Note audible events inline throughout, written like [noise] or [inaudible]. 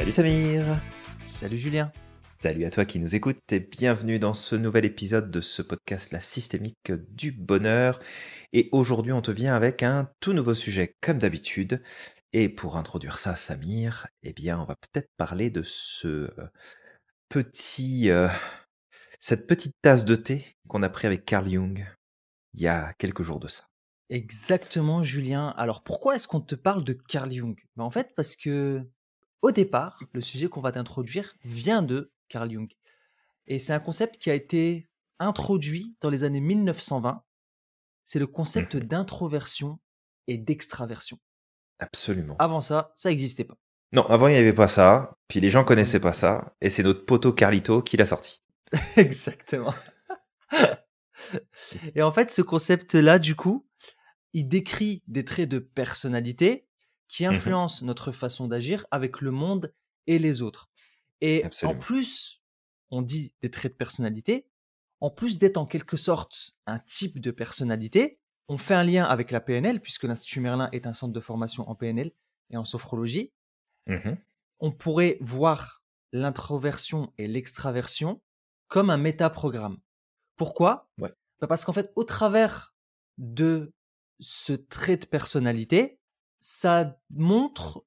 Salut Samir Salut Julien Salut à toi qui nous écoutes et bienvenue dans ce nouvel épisode de ce podcast La systémique du bonheur. Et aujourd'hui on te vient avec un tout nouveau sujet comme d'habitude. Et pour introduire ça Samir, eh bien on va peut-être parler de ce euh, petit... euh, cette petite tasse de thé qu'on a pris avec Carl Jung il y a quelques jours de ça. Exactement Julien. Alors pourquoi est-ce qu'on te parle de Carl Jung? Ben, En fait parce que au départ, le sujet qu'on va t'introduire vient de Carl Jung. Et c'est un concept qui a été introduit dans les années 1920. C'est le concept Mhm. d'introversion et d'extraversion. Absolument. Avant ça, ça n'existait pas. Non, avant il n'y avait pas ça, puis les gens connaissaient pas pas ça, et c'est notre poteau Carlito qui l'a sorti. [laughs] Exactement. [laughs] Et en fait, ce concept-là, du coup, il décrit des traits de personnalité qui Mhm. influencent notre façon d'agir avec le monde et les autres. Et en plus, on dit des traits de personnalité, en plus d'être en quelque sorte un type de personnalité, on fait un lien avec la PNL, puisque l'Institut Merlin est un centre de formation en PNL et en sophrologie. Mhm. On pourrait voir l'introversion et l'extraversion comme un métaprogramme. Pourquoi? Ouais. Bah Parce qu'en fait, au travers de ce trait de personnalité, ça montre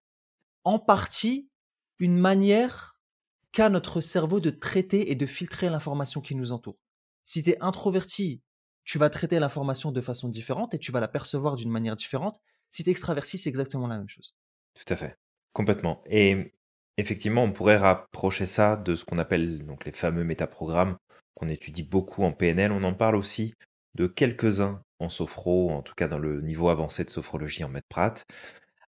en partie une manière qu'a notre cerveau de traiter et de filtrer l'information qui nous entoure. Si tu es introverti, tu vas traiter l'information de façon différente et tu vas la percevoir d'une manière différente. Si tu es extraverti, c'est exactement la même chose. Tout à fait. Complètement. Et effectivement, on pourrait rapprocher ça de ce qu'on appelle donc les fameux métaprogrammes qu'on étudie beaucoup en PNL. On en parle aussi de quelques-uns en sophro, en tout cas dans le niveau avancé de sophrologie en maître.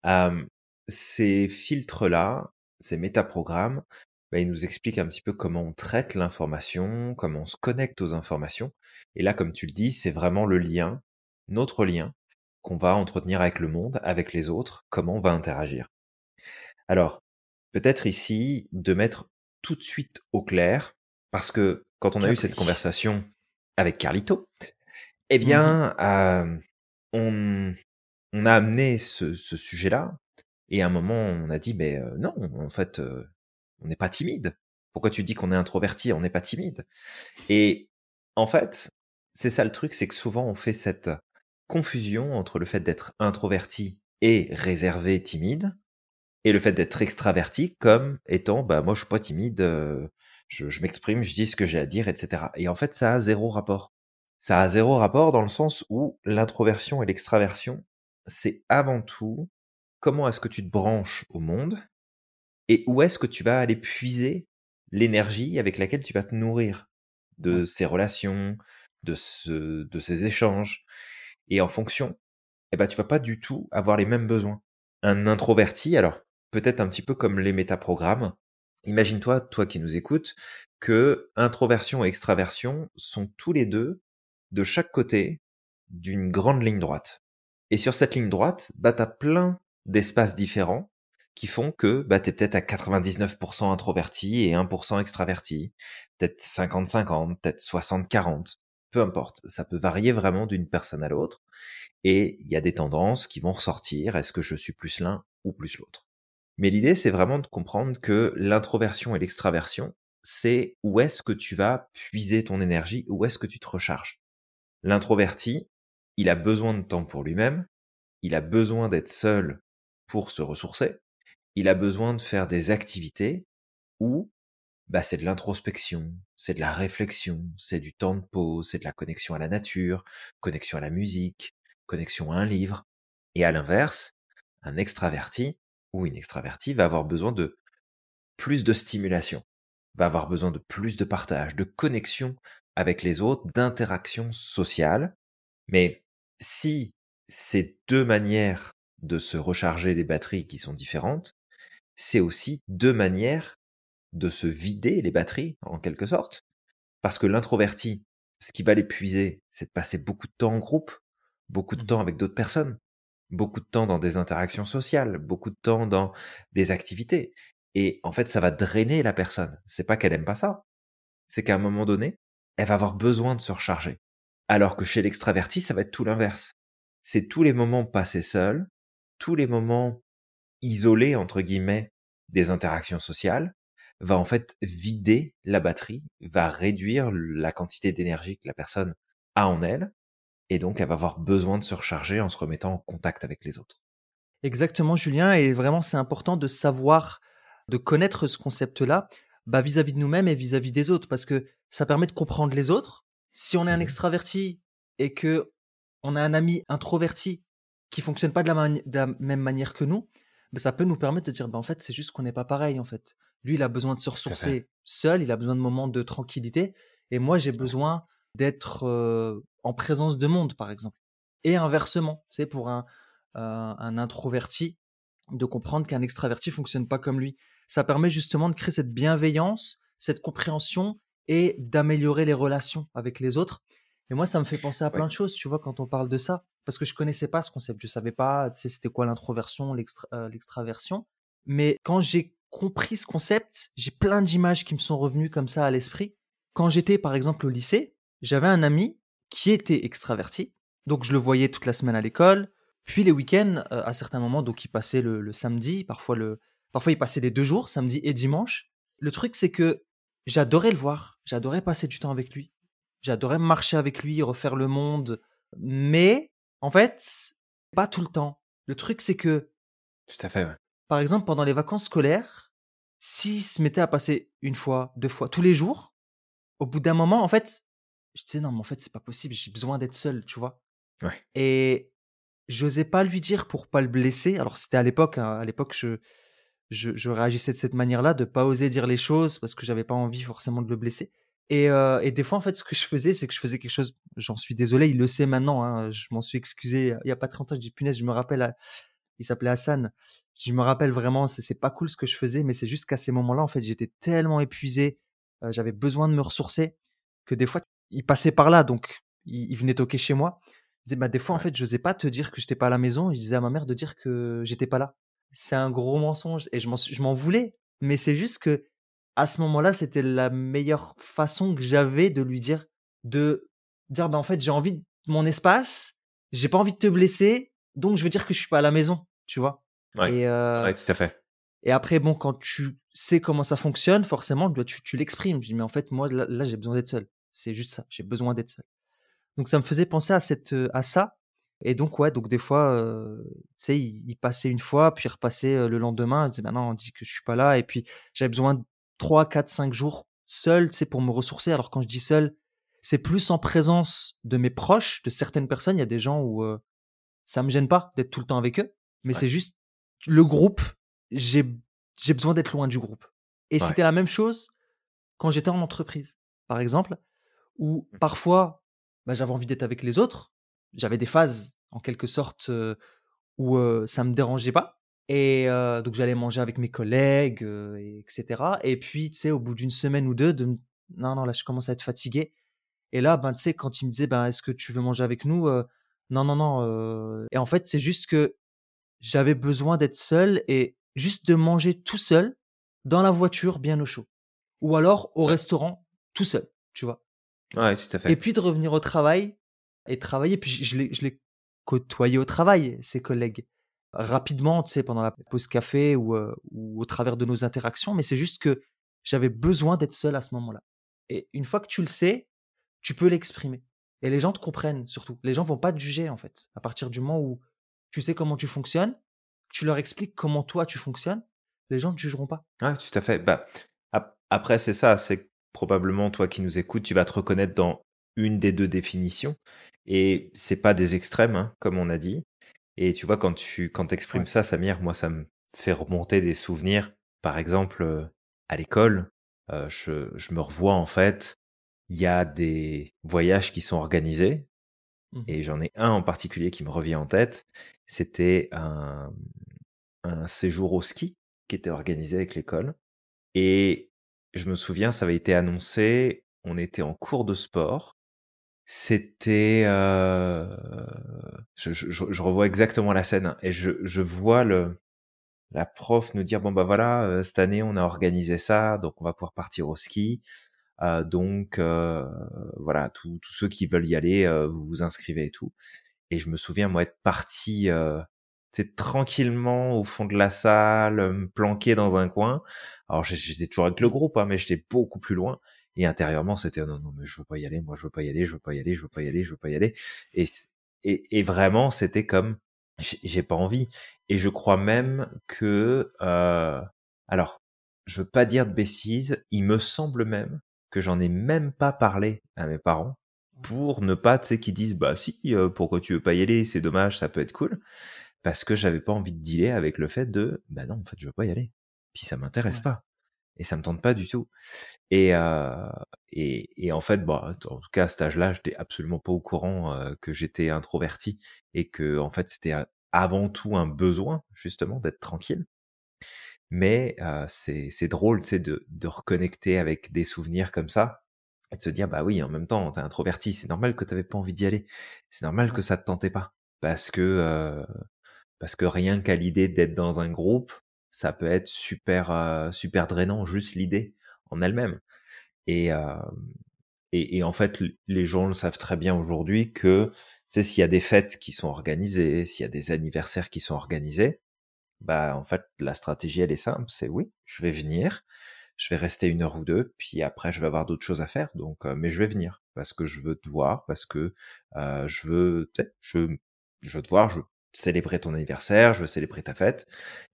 Euh, ces filtres-là, ces métaprogrammes, bah, ils nous expliquent un petit peu comment on traite l'information, comment on se connecte aux informations. Et là, comme tu le dis, c'est vraiment le lien, notre lien, qu'on va entretenir avec le monde, avec les autres, comment on va interagir. Alors, peut-être ici de mettre tout de suite au clair, parce que quand on a eu cette conversation avec Carlito, eh Mhm. bien, euh, on, on a amené ce, ce sujet-là, et à un moment, on a dit, mais euh, non, en fait, euh, on n'est pas timide. Pourquoi tu dis qu'on est introverti On n'est pas timide? Et en fait, c'est ça le truc, c'est que souvent on fait cette confusion entre le fait d'être introverti et réservé, timide, et le fait d'être extraverti comme étant, bah moi je suis pas timide, euh, je, je m'exprime, je dis ce que j'ai à dire, etc. Et en fait, ça a zéro rapport. Ça a zéro rapport dans le sens où l'introversion et l'extraversion, c'est avant tout comment est-ce que tu te branches au monde et où est-ce que tu vas aller puiser l'énergie avec laquelle tu vas te nourrir de ces relations, de, ce, de ces échanges. Et en fonction, eh ben, tu vas pas du tout avoir les mêmes besoins. Un introverti, alors peut-être un petit peu comme les métaprogrammes, imagine-toi, toi qui nous écoutes, que introversion et extraversion sont tous les deux de chaque côté d'une grande ligne droite. Et sur cette ligne droite, bah, tu as plein d'espaces différents qui font que bah, tu es peut-être à 99% introverti et 1% extraverti, peut-être 50-50, peut-être 60-40, peu importe. Ça peut varier vraiment d'une personne à l'autre. Et il y a des tendances qui vont ressortir. Est-ce que je suis plus l'un ou plus l'autre? Mais l'idée, c'est vraiment de comprendre que l'introversion et l'extraversion, c'est où est-ce que tu vas puiser ton énergie, où est-ce que tu te recharges? L'introverti, il a besoin de temps pour lui-même, il a besoin d'être seul pour se ressourcer, il a besoin de faire des activités où bah, c'est de l'introspection, c'est de la réflexion, c'est du temps de pause, c'est de la connexion à la nature, connexion à la musique, connexion à un livre. Et à l'inverse, un extraverti ou une extravertie va avoir besoin de plus de stimulation, va avoir besoin de plus de partage, de connexion avec les autres, d'interaction sociale. Mais si ces deux manières de se recharger les batteries qui sont différentes, c'est aussi deux manières de se vider les batteries, en quelque sorte. Parce que l'introverti, ce qui va l'épuiser, c'est de passer beaucoup de temps en groupe, beaucoup de temps Mhm. avec d'autres personnes, beaucoup de temps dans des interactions sociales, beaucoup de temps dans des activités. Et en fait, ça va drainer la personne. C'est pas qu'elle aime pas ça. C'est qu'à un moment donné, elle va avoir besoin de se recharger. Alors que chez l'extraverti, ça va être tout l'inverse. C'est tous les moments passés seuls, tous les moments isolés, entre guillemets, des interactions sociales, va en fait vider la batterie, va réduire la quantité d'énergie que la personne a en elle, et donc elle va avoir besoin de se recharger en se remettant en contact avec les autres. Exactement, Julien, et vraiment c'est important de savoir, de connaître ce concept-là bah, vis-à-vis de nous-mêmes et vis-à-vis des autres, parce que ça permet de comprendre les autres. Si on est un Mmh extraverti et que on a un ami introverti qui fonctionne pas de la, mani- de la même manière que nous, bah, ça peut nous permettre de dire, bah, en fait, c'est juste qu'on n'est pas pareil, en fait. Lui, il a besoin de se ressourcer seul, il a besoin de moments de tranquillité, et moi, j'ai besoin d'être euh, en présence de monde, par exemple. Et inversement, c'est pour un, euh, un introverti de comprendre qu'un extraverti fonctionne pas comme lui. Ça permet justement de créer cette bienveillance, cette compréhension et d'améliorer les relations avec les autres. Et moi, ça me fait penser à plein Ouais. de choses, tu vois, quand on parle de ça, parce que je connaissais pas ce concept, je savais pas, tu sais, c'était quoi l'introversion, euh, l'extraversion. Mais quand j'ai compris ce concept, j'ai plein d'images qui me sont revenues comme ça à l'esprit. Quand j'étais, par exemple, au lycée, j'avais un ami qui était extraverti, donc je le voyais toute la semaine à l'école. Puis les week-ends, euh, à certains moments, donc il passait le, le samedi, parfois le, parfois il passait les deux jours, samedi et dimanche. Le truc, c'est que j'adorais le voir, j'adorais passer du temps avec lui, j'adorais marcher avec lui, refaire le monde, mais en fait, pas tout le temps. Le truc, c'est que, Tout à fait, ouais. par exemple, pendant les vacances scolaires, s'il se mettait à passer une fois, deux fois, tous les jours, au bout d'un moment, en fait, je disais non, mais en fait, c'est pas possible, j'ai besoin d'être seul, tu vois. Ouais. Et j'osais pas lui dire pour pas le blesser. Alors c'était à l'époque, hein, à l'époque je, je, je réagissais de cette manière-là, de pas oser dire les choses parce que j'avais pas envie forcément de le blesser. Et, euh, et des fois en fait ce que je faisais, c'est que je faisais quelque chose. J'en suis désolé, il le sait maintenant. hein, je m'en suis excusé il y a pas 30 ans. Je dis punaise, je me rappelle. à- Il s'appelait Hassan. Je me rappelle vraiment, c'est pas cool ce que je faisais, mais c'est juste qu'à ces moments-là, en fait, j'étais tellement épuisé, euh, j'avais besoin de me ressourcer que des fois, il passait par là, donc il, il venait toquer chez moi. Je disais, bah, des fois, en fait, je n'osais pas te dire que j'étais pas à la maison. Je disais à ma mère de dire que j'étais pas là. C'est un gros mensonge et je m'en suis- je m'en voulais. Mais c'est juste que à ce moment-là, c'était la meilleure façon que j'avais de lui dire, de dire, bah, en fait, j'ai envie de mon espace, j'ai pas envie de te blesser, donc je veux dire que je suis pas à la maison, tu vois? Ouais. Et, euh, Ouais, tout à fait. et après, bon, quand tu sais comment ça fonctionne, forcément, bah, tu, tu l'exprimes. Je dis, mais en fait, moi, là, là, j'ai besoin d'être seul. C'est juste ça. J'ai besoin d'être seul. Donc, ça me faisait penser à, cette, euh, à ça. Et donc, ouais, donc des fois, euh, tu sais, il, il passait une fois, puis il repassait euh, le lendemain. Je disais, maintenant, on dit que je suis pas là. Et puis, j'avais besoin de 3, 4, 5 jours seul, tu sais, pour me ressourcer. Alors, quand je dis seul, c'est plus en présence de mes proches, de certaines personnes. Il y a des gens où euh, ça me gêne pas d'être tout le temps avec eux. Mais Ouais. c'est juste le groupe, j'ai j'ai besoin d'être loin du groupe. Et Ouais. c'était la même chose quand j'étais en entreprise, par exemple, où Mmh. parfois bah, j'avais envie d'être avec les autres. J'avais des phases, en quelque sorte, euh, où euh, ça me dérangeait pas. Et euh, donc j'allais manger avec mes collègues, et etc. Et puis, tu sais, au bout d'une semaine ou deux, de non, non, là, je commence à être fatigué. Et là, ben, tu sais, quand il me disait, ben, est-ce que tu veux manger avec nous Non, non, non. Et en fait, c'est juste que j'avais besoin d'être seul et juste de manger tout seul dans la voiture, bien au chaud. Ou alors au restaurant, tout seul, tu vois? Ouais, tout à Et puis de revenir au travail et travailler. Puis je, je l'ai- côtoyé au travail, ses collègues. Rapidement, tu sais, pendant la pause café ou, au travers de nos interactions. Mais c'est juste que j'avais besoin d'être seul à ce moment-là. Et une fois que tu le sais, tu peux l'exprimer. Et les gens te comprennent surtout. Les gens vont pas te juger en fait. À partir du moment où tu sais comment tu fonctionnes, tu leur expliques comment toi tu fonctionnes, les gens ne te jugeront pas. Ouais, tout à fait. Bah, ap- après, c'est ça, c'est probablement toi qui nous écoutes, tu vas te reconnaître dans une des deux définitions. Et c'est pas des extrêmes, hein, comme on a dit. Et tu vois, quand tu quand exprimes Ouais. ça, Samir, moi, ça me fait remonter des souvenirs. Par exemple, euh, à l'école, euh, je, je me revois en fait, il y a des voyages qui sont organisés. Mhm. Et j'en ai un en particulier qui me revient en tête. C'était un, un séjour au ski qui était organisé avec l'école. Et je me souviens, ça avait été annoncé, on était en cours de sport. C'était... euh, je, je- je- revois exactement la scène hein, et je, je vois le, la prof nous dire, bon bah voilà, euh, cette année on a organisé ça, donc on va pouvoir partir au ski. Euh, donc euh, voilà, tous ceux qui veulent y aller, euh, vous vous inscrivez et tout. Et je me souviens, moi, être parti c'est tranquillement au fond de la salle, planqué dans un coin. Alors j'étais toujours avec le groupe, hein, mais j'étais beaucoup plus loin. Et intérieurement, c'était non, non, mais je veux pas y aller, moi je veux pas y aller, je veux pas y aller, je veux pas y aller, je veux pas y aller. Et, et, et vraiment, c'était comme j'ai pas envie. Et je crois même que, euh, alors, je veux pas dire de bêtises, il me semble même que j'en ai même pas parlé à mes parents pour ne pas, tu sais, qu'ils disent, bah si, euh, pourquoi tu veux pas y aller, c'est dommage, ça peut être cool. Parce que j'avais pas envie de dealer avec le fait de, bah non, en fait, je veux pas y aller. Puis ça m'intéresse pas. Et ça me tente pas du tout. Et, euh, et, et, en fait, bon, en tout cas, à cet âge-là, j'étais absolument pas au courant euh, que j'étais introverti et que, en fait, c'était avant tout un besoin, justement, d'être tranquille. Mais euh, c'est drôle, c'est de, de reconnecter avec des souvenirs comme ça et de se dire, bah oui, en même temps, t'es introverti, c'est normal que t'avais pas envie d'y aller. C'est normal que ça te tentait pas. Parce que, euh, parce que rien qu'à l'idée d'être dans un groupe, ça peut être super, euh, super drainant, juste l'idée en elle-même. Et, euh, et, et, en fait, les gens le savent très bien aujourd'hui que, c'est s'il y a des fêtes qui sont organisées, s'il y a des anniversaires qui sont organisés, bah en fait la stratégie elle est simple, c'est oui, je vais venir, je vais rester une heure ou deux, puis après je vais avoir d'autres choses à faire, donc euh, mais je vais venir parce que je veux te voir, parce que euh, je veux, je, je veux te voir, je veux célébrer ton anniversaire, je veux célébrer ta fête,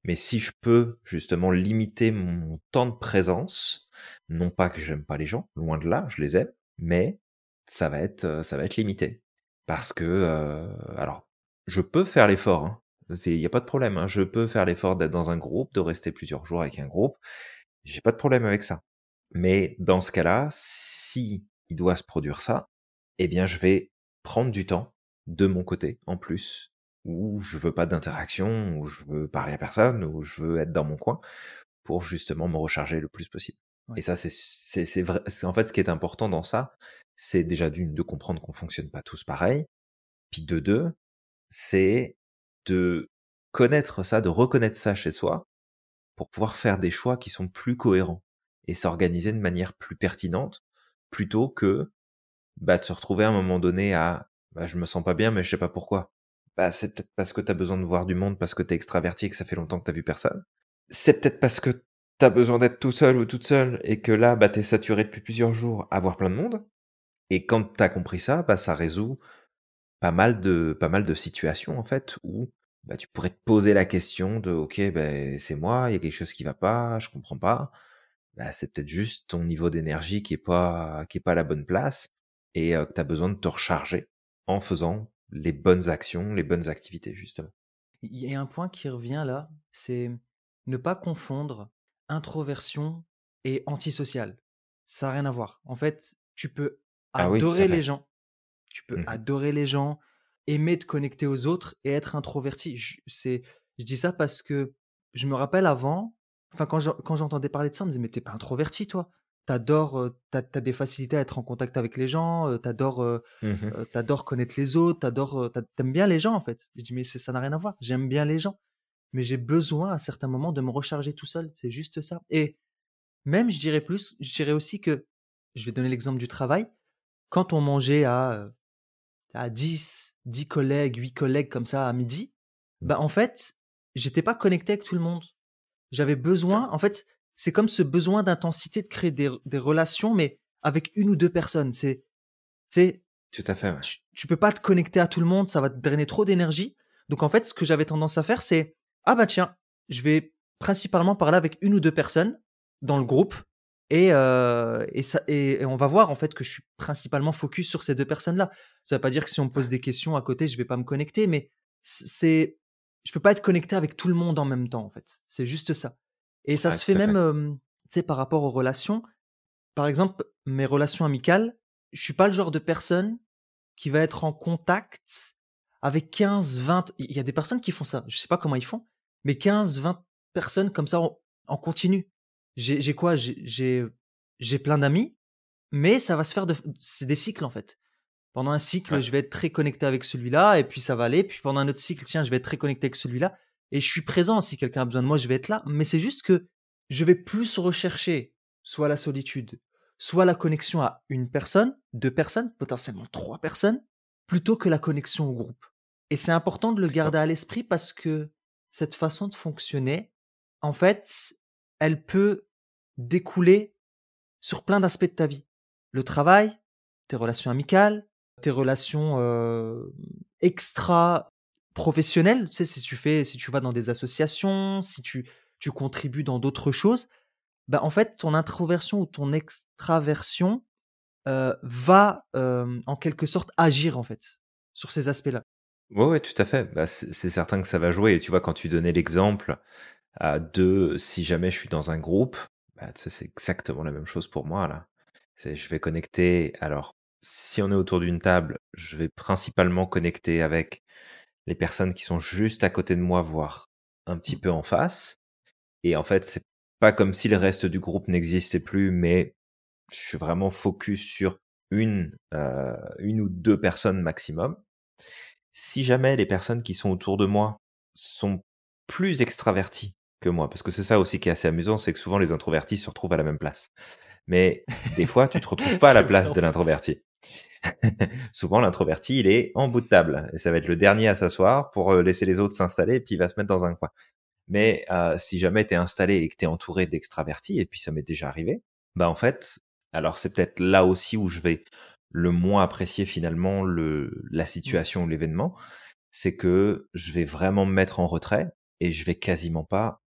mais si je peux justement limiter mon temps de présence, non pas que j'aime pas les gens, loin de là, je les aime, mais ça va être, euh, ça va être limité parce que, euh, alors, je peux faire l'effort, hein, il n'y a pas de problème. Hein. Je peux faire l'effort d'être dans un groupe, de rester plusieurs jours avec un groupe. J'ai pas de problème avec ça. Mais dans ce cas-là, si il doit se produire ça, eh bien, je vais prendre du temps de mon côté en plus, où je veux pas d'interaction, où je veux parler à personne, où je veux être dans mon coin pour justement me recharger le plus possible. Et ça, c'est, c'est, c'est vrai. C'est en fait ce qui est important dans ça, c'est déjà d'une de comprendre qu'on fonctionne pas tous pareil, puis de deux, c'est de connaître ça, de reconnaître ça chez soi, pour pouvoir faire des choix qui sont plus cohérents et s'organiser de manière plus pertinente, plutôt que bah, de se retrouver à un moment donné à bah, je me sens pas bien, mais je sais pas pourquoi. Bah, c'est peut-être parce que tu as besoin de voir du monde, parce que tu es extraverti et que ça fait longtemps que t'as vu personne. C'est peut-être parce que tu as besoin d'être tout seul ou toute seule et que là, bah, t'es saturé depuis plusieurs jours à voir plein de monde. Et quand t'as compris ça, bah, ça résout pas mal de, pas mal de situations, en fait, où bah, tu pourrais te poser la question de ok ben c'est moi il y a quelque chose qui va pas je comprends pas bah, c'est peut-être juste ton niveau d'énergie qui est pas qui est pas à la bonne place et que tu as besoin de te recharger en faisant les bonnes actions les bonnes activités justement. Il y a un point qui revient là c'est ne pas confondre introversion et antisocial ça n'a rien à voir. En fait tu peux ah adorer les gens. Tu peux mmh adorer les gens aimer te connecter aux autres et être introverti. Je, c'est, je dis ça parce que je me rappelle avant, enfin quand, quand j'entendais parler de ça, on me disait mais t'es pas introverti toi? T'adores, t'as, as des facilités à être en contact avec les gens, t'adores, t'adores connaître les autres, t'adores, t'aimes bien les gens en fait. Je dis mais ça n'a rien à voir. J'aime bien les gens, mais j'ai besoin à certains moments de me recharger tout seul. C'est juste ça. Et même je dirais plus, je dirais aussi que, je vais donner l'exemple du travail. Quand on mangeait à à 10, 10 collègues, 8 collègues comme ça à midi, bah en fait, j'étais pas connecté avec tout le monde. J'avais besoin, en fait, c'est comme ce besoin d'intensité de créer des, des, relations, mais avec une ou deux personnes. C'est, c'est, tout à fait. Tu, peux pas te connecter à tout le monde, ça va te drainer trop d'énergie. Donc en fait, ce que j'avais tendance à faire, c'est ah bah tiens, je vais principalement parler avec une ou deux personnes dans le groupe et, euh, et, ça, et, on va voir en fait que je suis principalement focus sur ces deux personnes-là. Ça veut pas dire que si on me pose des questions à côté, je vais pas me connecter, mais c'est, je peux pas être connecté avec tout le monde en même temps en fait. C'est juste ça. Et ça se fait même, euh, tu sais, par rapport aux relations. Par exemple, mes relations amicales, je suis pas le genre de personne qui va être en contact avec 15, 20. Il y a des personnes qui font ça. Je sais pas comment ils font, mais 15, 20 personnes comme ça en continu j'ai quoi? J'ai plein d'amis, mais ça va se faire de. C'est des cycles en fait. Pendant un cycle, je vais être très connecté avec celui-là, et puis ça va aller. Puis pendant un autre cycle, tiens, je vais être très connecté avec celui-là. Et je suis présent. Si quelqu'un a besoin de moi, je vais être là. Mais c'est juste que je vais plus rechercher soit la solitude, soit la connexion à une personne, deux personnes, potentiellement trois personnes, plutôt que la connexion au groupe. Et c'est important de le garder à l'esprit parce que cette façon de fonctionner, en fait, elle peut découler sur plein d'aspects de ta vie. Le travail, tes relations amicales, tes relations euh, extra professionnelles. Tu sais, si tu fais, si tu vas dans des associations, si tu, tu contribues dans d'autres choses, bah, en fait, ton introversion ou ton extraversion euh, va euh, en quelque sorte agir en fait sur ces aspects-là. Ouais, ouais, tout à fait. Bah, c'est certain que ça va jouer. Tu vois, quand tu donnais l'exemple de si jamais je suis dans un groupe, bah, c'est exactement la même chose pour moi là. Je vais connecter. Alors, si on est autour d'une table, je vais principalement connecter avec les personnes qui sont juste à côté de moi, voire un petit Mmh. peu en face. Et en fait, c'est pas comme si le reste du groupe n'existait plus, mais je suis vraiment focus sur une, euh, une ou deux personnes maximum. Si jamais les personnes qui sont autour de moi sont plus extraverties que moi, parce que c'est ça aussi qui est assez amusant, c'est que souvent les introvertis se retrouvent à la même place. Mais des fois, tu te retrouves pas à la [laughs] place de l'introverti. [laughs] souvent, l'introverti, il est en bout de table et ça va être le dernier à s'asseoir pour euh, laisser les autres s'installer et puis il va se mettre dans un coin. Mais euh, si jamais tu es installé et que tu es entouré d'extravertis, et puis ça m'est déjà arrivé, bah en fait, alors c'est peut-être là aussi où je vais le moins apprécier finalement le, la Mmh. situation ou l'événement, c'est que je vais vraiment me mettre en retrait et je vais quasiment pas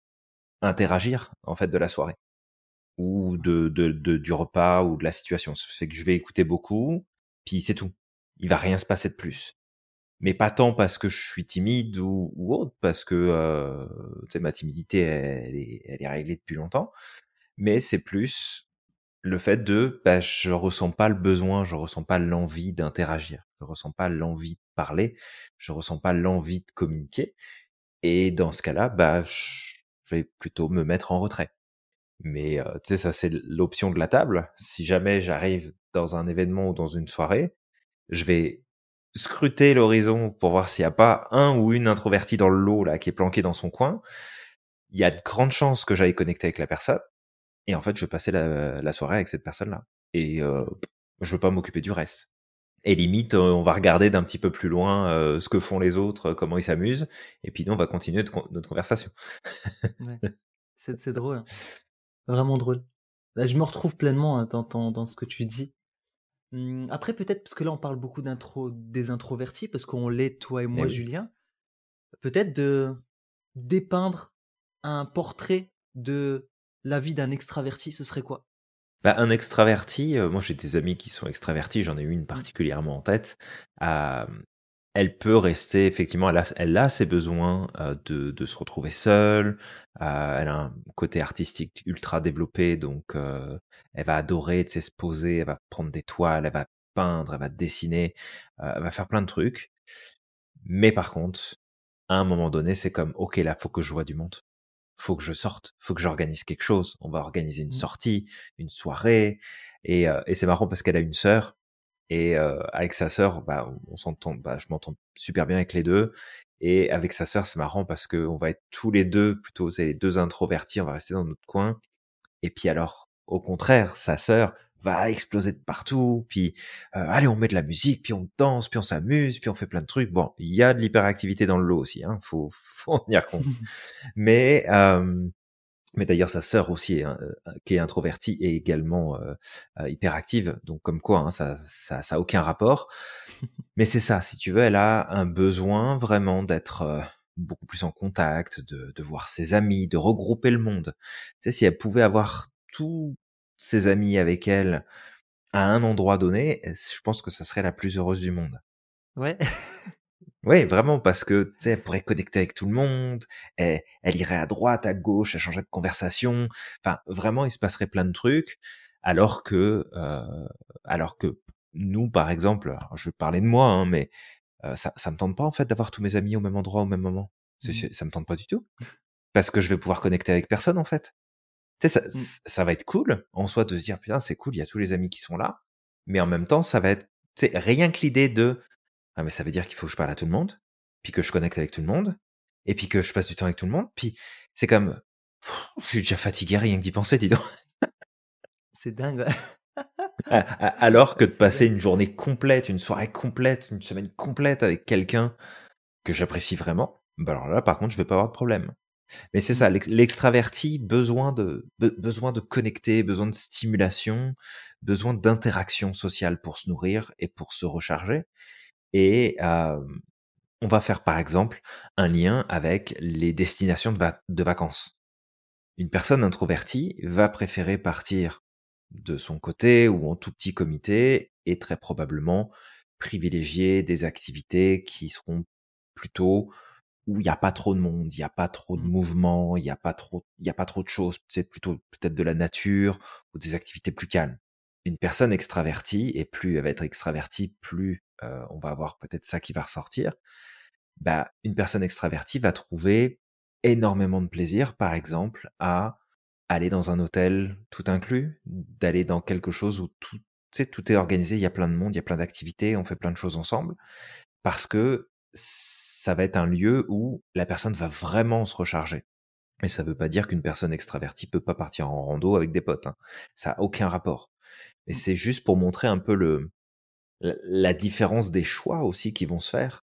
interagir en fait de la soirée ou de, de, de- du repas ou de la situation. C'est que je vais écouter beaucoup, puis c'est tout. Il va rien se passer de plus mais pas tant parce que je suis timide ou, ou autre, parce que euh, ma timidité, elle, est, elle est réglée depuis longtemps, mais c'est plus le fait de, bah, je ressens pas le besoin, je ressens pas l'envie d'interagir, je ressens pas l'envie de parler, je ressens pas l'envie de communiquer, et dans ce cas-là, bah, je vais plutôt me mettre en retrait. Mais euh, tu sais, ça c'est l'option de la table. Si jamais j'arrive dans un événement ou dans une soirée, je vais scruter l'horizon pour voir s'il n'y a pas un ou une introvertie dans le lot là qui est planqué dans son coin. Il y a de grandes chances que j'aille connecter avec la personne. Et en fait, je vais passer la, soirée avec cette personne-là. Et euh, je veux pas m'occuper du reste. Et limite, on va regarder d'un petit peu plus loin ce que font les autres, comment ils s'amusent. Et puis nous, on va continuer notre, conversation. C'est drôle, hein. Vraiment drôle. Bah, je me retrouve pleinement hein, dans, dans ce que tu dis. Hum, après, peut-être, parce que là, on parle beaucoup d'intro, des introvertis, parce qu'on l'est, toi et Eh moi. Julien. Peut-être de dépeindre un portrait de la vie d'un extraverti, ce serait quoi? Bah, un extraverti, euh, moi j'ai des amis qui sont extravertis, j'en ai une Mm. particulièrement en tête. Elle peut rester, effectivement, elle a, elle a ses besoins euh, de, de se retrouver seule. euh, elle a un côté artistique ultra développé, donc euh, elle va adorer de se poser, elle va prendre des toiles, elle va peindre, elle va dessiner, euh, elle va faire plein de trucs. Mais par contre, à un moment donné, c'est comme, ok, là, faut que je vois du monde faut que je sorte, faut que j'organise quelque chose. On va organiser une Mm. sortie, une soirée. Et, euh, et c'est marrant parce qu'elle a une sœur. Et euh, avec sa sœur, bah, on s'entend, bah, je m'entends super bien avec les deux. Et avec sa sœur, c'est marrant parce que on va être tous les deux, plutôt, c'est les deux introvertis, on va rester dans notre coin. Et puis alors, au contraire, sa sœur va exploser de partout. Puis, euh, allez, on met de la musique, puis on danse, puis on s'amuse, puis on fait plein de trucs. Bon, il y a de l'hyperactivité dans le lot aussi, hein. Faut, [laughs] faut en tenir compte. [laughs] Mais, euh, mais d'ailleurs, sa sœur aussi, est, euh, qui est introvertie, est également euh, euh, hyperactive. Donc, comme quoi, hein, ça, ça, ça a aucun rapport. [laughs] Mais c'est ça, si tu veux, elle a un besoin vraiment d'être euh, beaucoup plus en contact, de, de voir ses amis, de regrouper le monde. Tu sais, si elle pouvait avoir tous ses amis avec elle à un endroit donné, je pense que ça serait la plus heureuse du monde. Ouais. [laughs] Oui, vraiment, parce que tu sais, elle pourrait connecter avec tout le monde, elle, elle irait à droite, à gauche, elle changerait de conversation. Enfin, vraiment, il se passerait plein de trucs, alors que, euh, alors que nous, par exemple, je vais parler de moi, hein, mais euh, ça, ça me tente pas en fait d'avoir tous mes amis au même endroit au même moment. Mm. c'est- Ça me tente pas du tout, parce que je vais pouvoir connecter avec personne en fait. Tu sais, ça, Mm. ça va être cool en soi de se dire putain, c'est cool, il y a tous les amis qui sont là, mais en même temps, ça va être, tu sais, rien que l'idée de ah, mais ça veut dire qu'il faut que je parle à tout le monde, puis que je connecte avec tout le monde, et puis que je passe du temps avec tout le monde. Puis c'est comme, je suis déjà fatigué rien que d'y penser, dis donc. C'est dingue. [laughs] Alors que de passer une journée complète, une soirée complète, une semaine complète avec quelqu'un, que j'apprécie vraiment, bah alors là, par contre, je vais pas avoir de problème. Mais c'est Mmh. ça, l'ex- l'extraverti, besoin de, be- besoin de connecter, besoin de stimulation, besoin d'interaction sociale pour se nourrir et pour se recharger. Et euh, on va faire par exemple un lien avec les destinations de, va- de vacances. Une personne introvertie va préférer partir de son côté ou en tout petit comité et très probablement privilégier des activités qui seront plutôt où il n'y a pas trop de monde, il n'y a pas trop de Mmh. mouvement, il n'y a pas trop, il a pas trop de choses. C'est plutôt peut-être de la nature ou des activités plus calmes. Une personne extravertie, et plus elle va être extravertie, plus euh, on va avoir peut-être ça qui va ressortir. Bah, une personne extravertie va trouver énormément de plaisir, par exemple, à aller dans un hôtel tout inclus, d'aller dans quelque chose où tout, tout est organisé, il y a plein de monde, il y a plein d'activités, on fait plein de choses ensemble, parce que ça va être un lieu où la personne va vraiment se recharger. Et ça veut pas dire qu'une personne extravertie peut pas partir en rando avec des potes. hein. Ça a aucun rapport. Mais Mmh. c'est juste pour montrer un peu le la, différence des choix aussi qui vont se faire,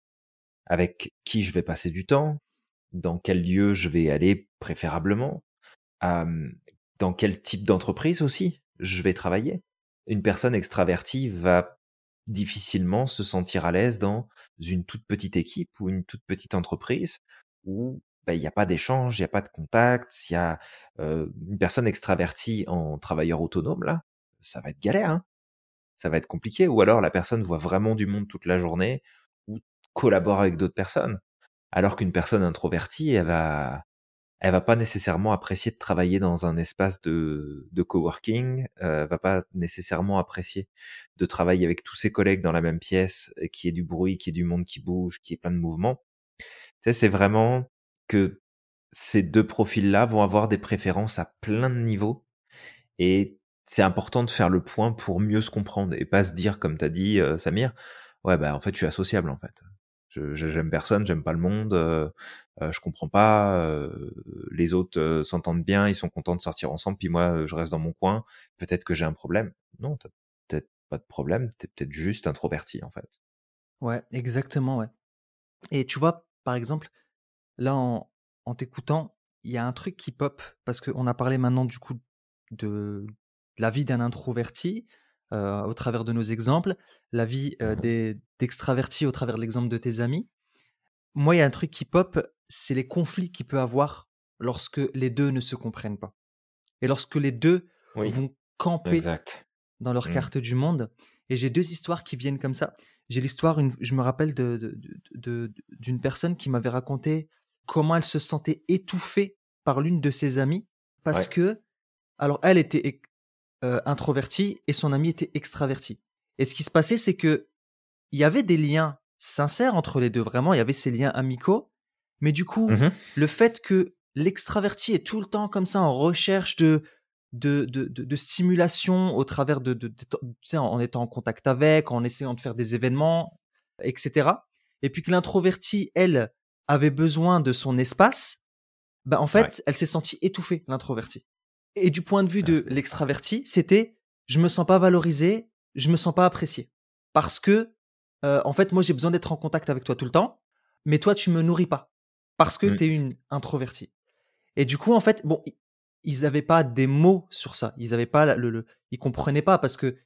avec qui je vais passer du temps, dans quel lieu je vais aller préférablement, euh, dans quel type d'entreprise aussi je vais travailler. Une personne extravertie va difficilement se sentir à l'aise dans une toute petite équipe ou une toute petite entreprise où bah, il n'y a pas d'échange, il n'y a pas de contact, il y a euh, une personne extravertie en travailleur autonome là, ça va être galère, hein ça va être compliqué. Ou alors la personne voit vraiment du monde toute la journée ou collabore avec d'autres personnes. Alors qu'une personne introvertie, elle va, elle va pas nécessairement apprécier de travailler dans un espace de, de coworking, euh, va pas nécessairement apprécier de travailler avec tous ses collègues dans la même pièce, qui ait du bruit, qui ait du monde qui bouge, qui ait plein de mouvements. Tu sais, c'est vraiment que ces deux profils-là vont avoir des préférences à plein de niveaux et c'est important de faire le point pour mieux se comprendre et pas se dire, comme t'as dit, euh, Samir, ouais, bah en fait, je suis associable en fait. Je, j'aime personne, j'aime pas le monde, euh, euh, je comprends pas. euh, les autres euh, s'entendent bien, ils sont contents de sortir ensemble, puis moi, je reste dans mon coin. Peut-être que j'ai un problème. Non, t'as peut-être pas de problème. T'es peut-être juste introverti en fait. Ouais, exactement, ouais. Et tu vois, par exemple, là, en, en t'écoutant, il y a un truc qui pop, parce qu'on a parlé maintenant du coup de la vie d'un introverti euh, au travers de nos exemples, la vie euh, des- d'extravertis au travers de l'exemple de tes amis. Moi, il y a un truc qui pop, c'est les conflits qu'il peut avoir lorsque les deux ne se comprennent pas. Et lorsque les deux Oui, vont camper exact. dans leur Mm. carte du monde. Et j'ai deux histoires qui viennent comme ça. J'ai l'histoire, je me rappelle de- de- de- de- d'une personne qui m'avait raconté comment elle se sentait étouffée par l'une de ses amies parce Ouais. que, alors elle était euh, introvertie et son ami était extraverti. Et ce qui se passait, c'est que il y avait des liens sincères entre les deux, vraiment, il y avait ces liens amicaux, mais du coup, Mhm. le fait que l'extraverti est tout le temps comme ça en recherche de de, de, de- de stimulation au travers de, de, tu sais, en étant en contact avec, en essayant de faire des événements, etc. Et puis que l'introverti, elle, avait besoin de son espace, ben en fait, Ouais. elle s'est sentie étouffée, l'introverti. Et du point de vue de l'extraverti, c'était je me sens pas valorisé, je me sens pas apprécié. Parce que, euh, en fait, moi, j'ai besoin d'être en contact avec toi tout le temps, mais toi, tu me nourris pas. Parce que Mm. tu es une introvertie. Et du coup, en fait, bon, ils avaient pas des mots sur ça. Ils avaient pas le, le, ils comprenaient pas parce que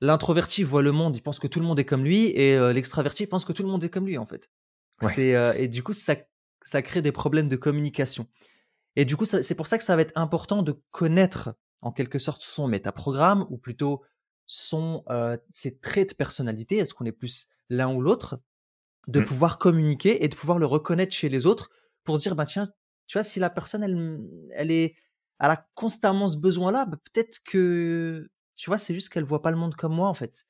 l'introverti voit le monde, il pense que tout le monde est comme lui, et euh, l'extraverti pense que tout le monde est comme lui, en fait. Ouais. Euh, et du coup, ça, ça crée des problèmes de communication. Et du coup, c'est pour ça que ça va être important de connaître en quelque sorte son métaprogramme, ou plutôt son, euh, ses traits de personnalité. Est-ce qu'on est plus l'un ou l'autre? De Mm. pouvoir communiquer et de pouvoir le reconnaître chez les autres pour se dire, bah tiens, tu vois, si la personne, elle, elle est, elle a constamment ce besoin-là, bah, peut-être que, tu vois, c'est juste qu'elle voit pas le monde comme moi, en fait.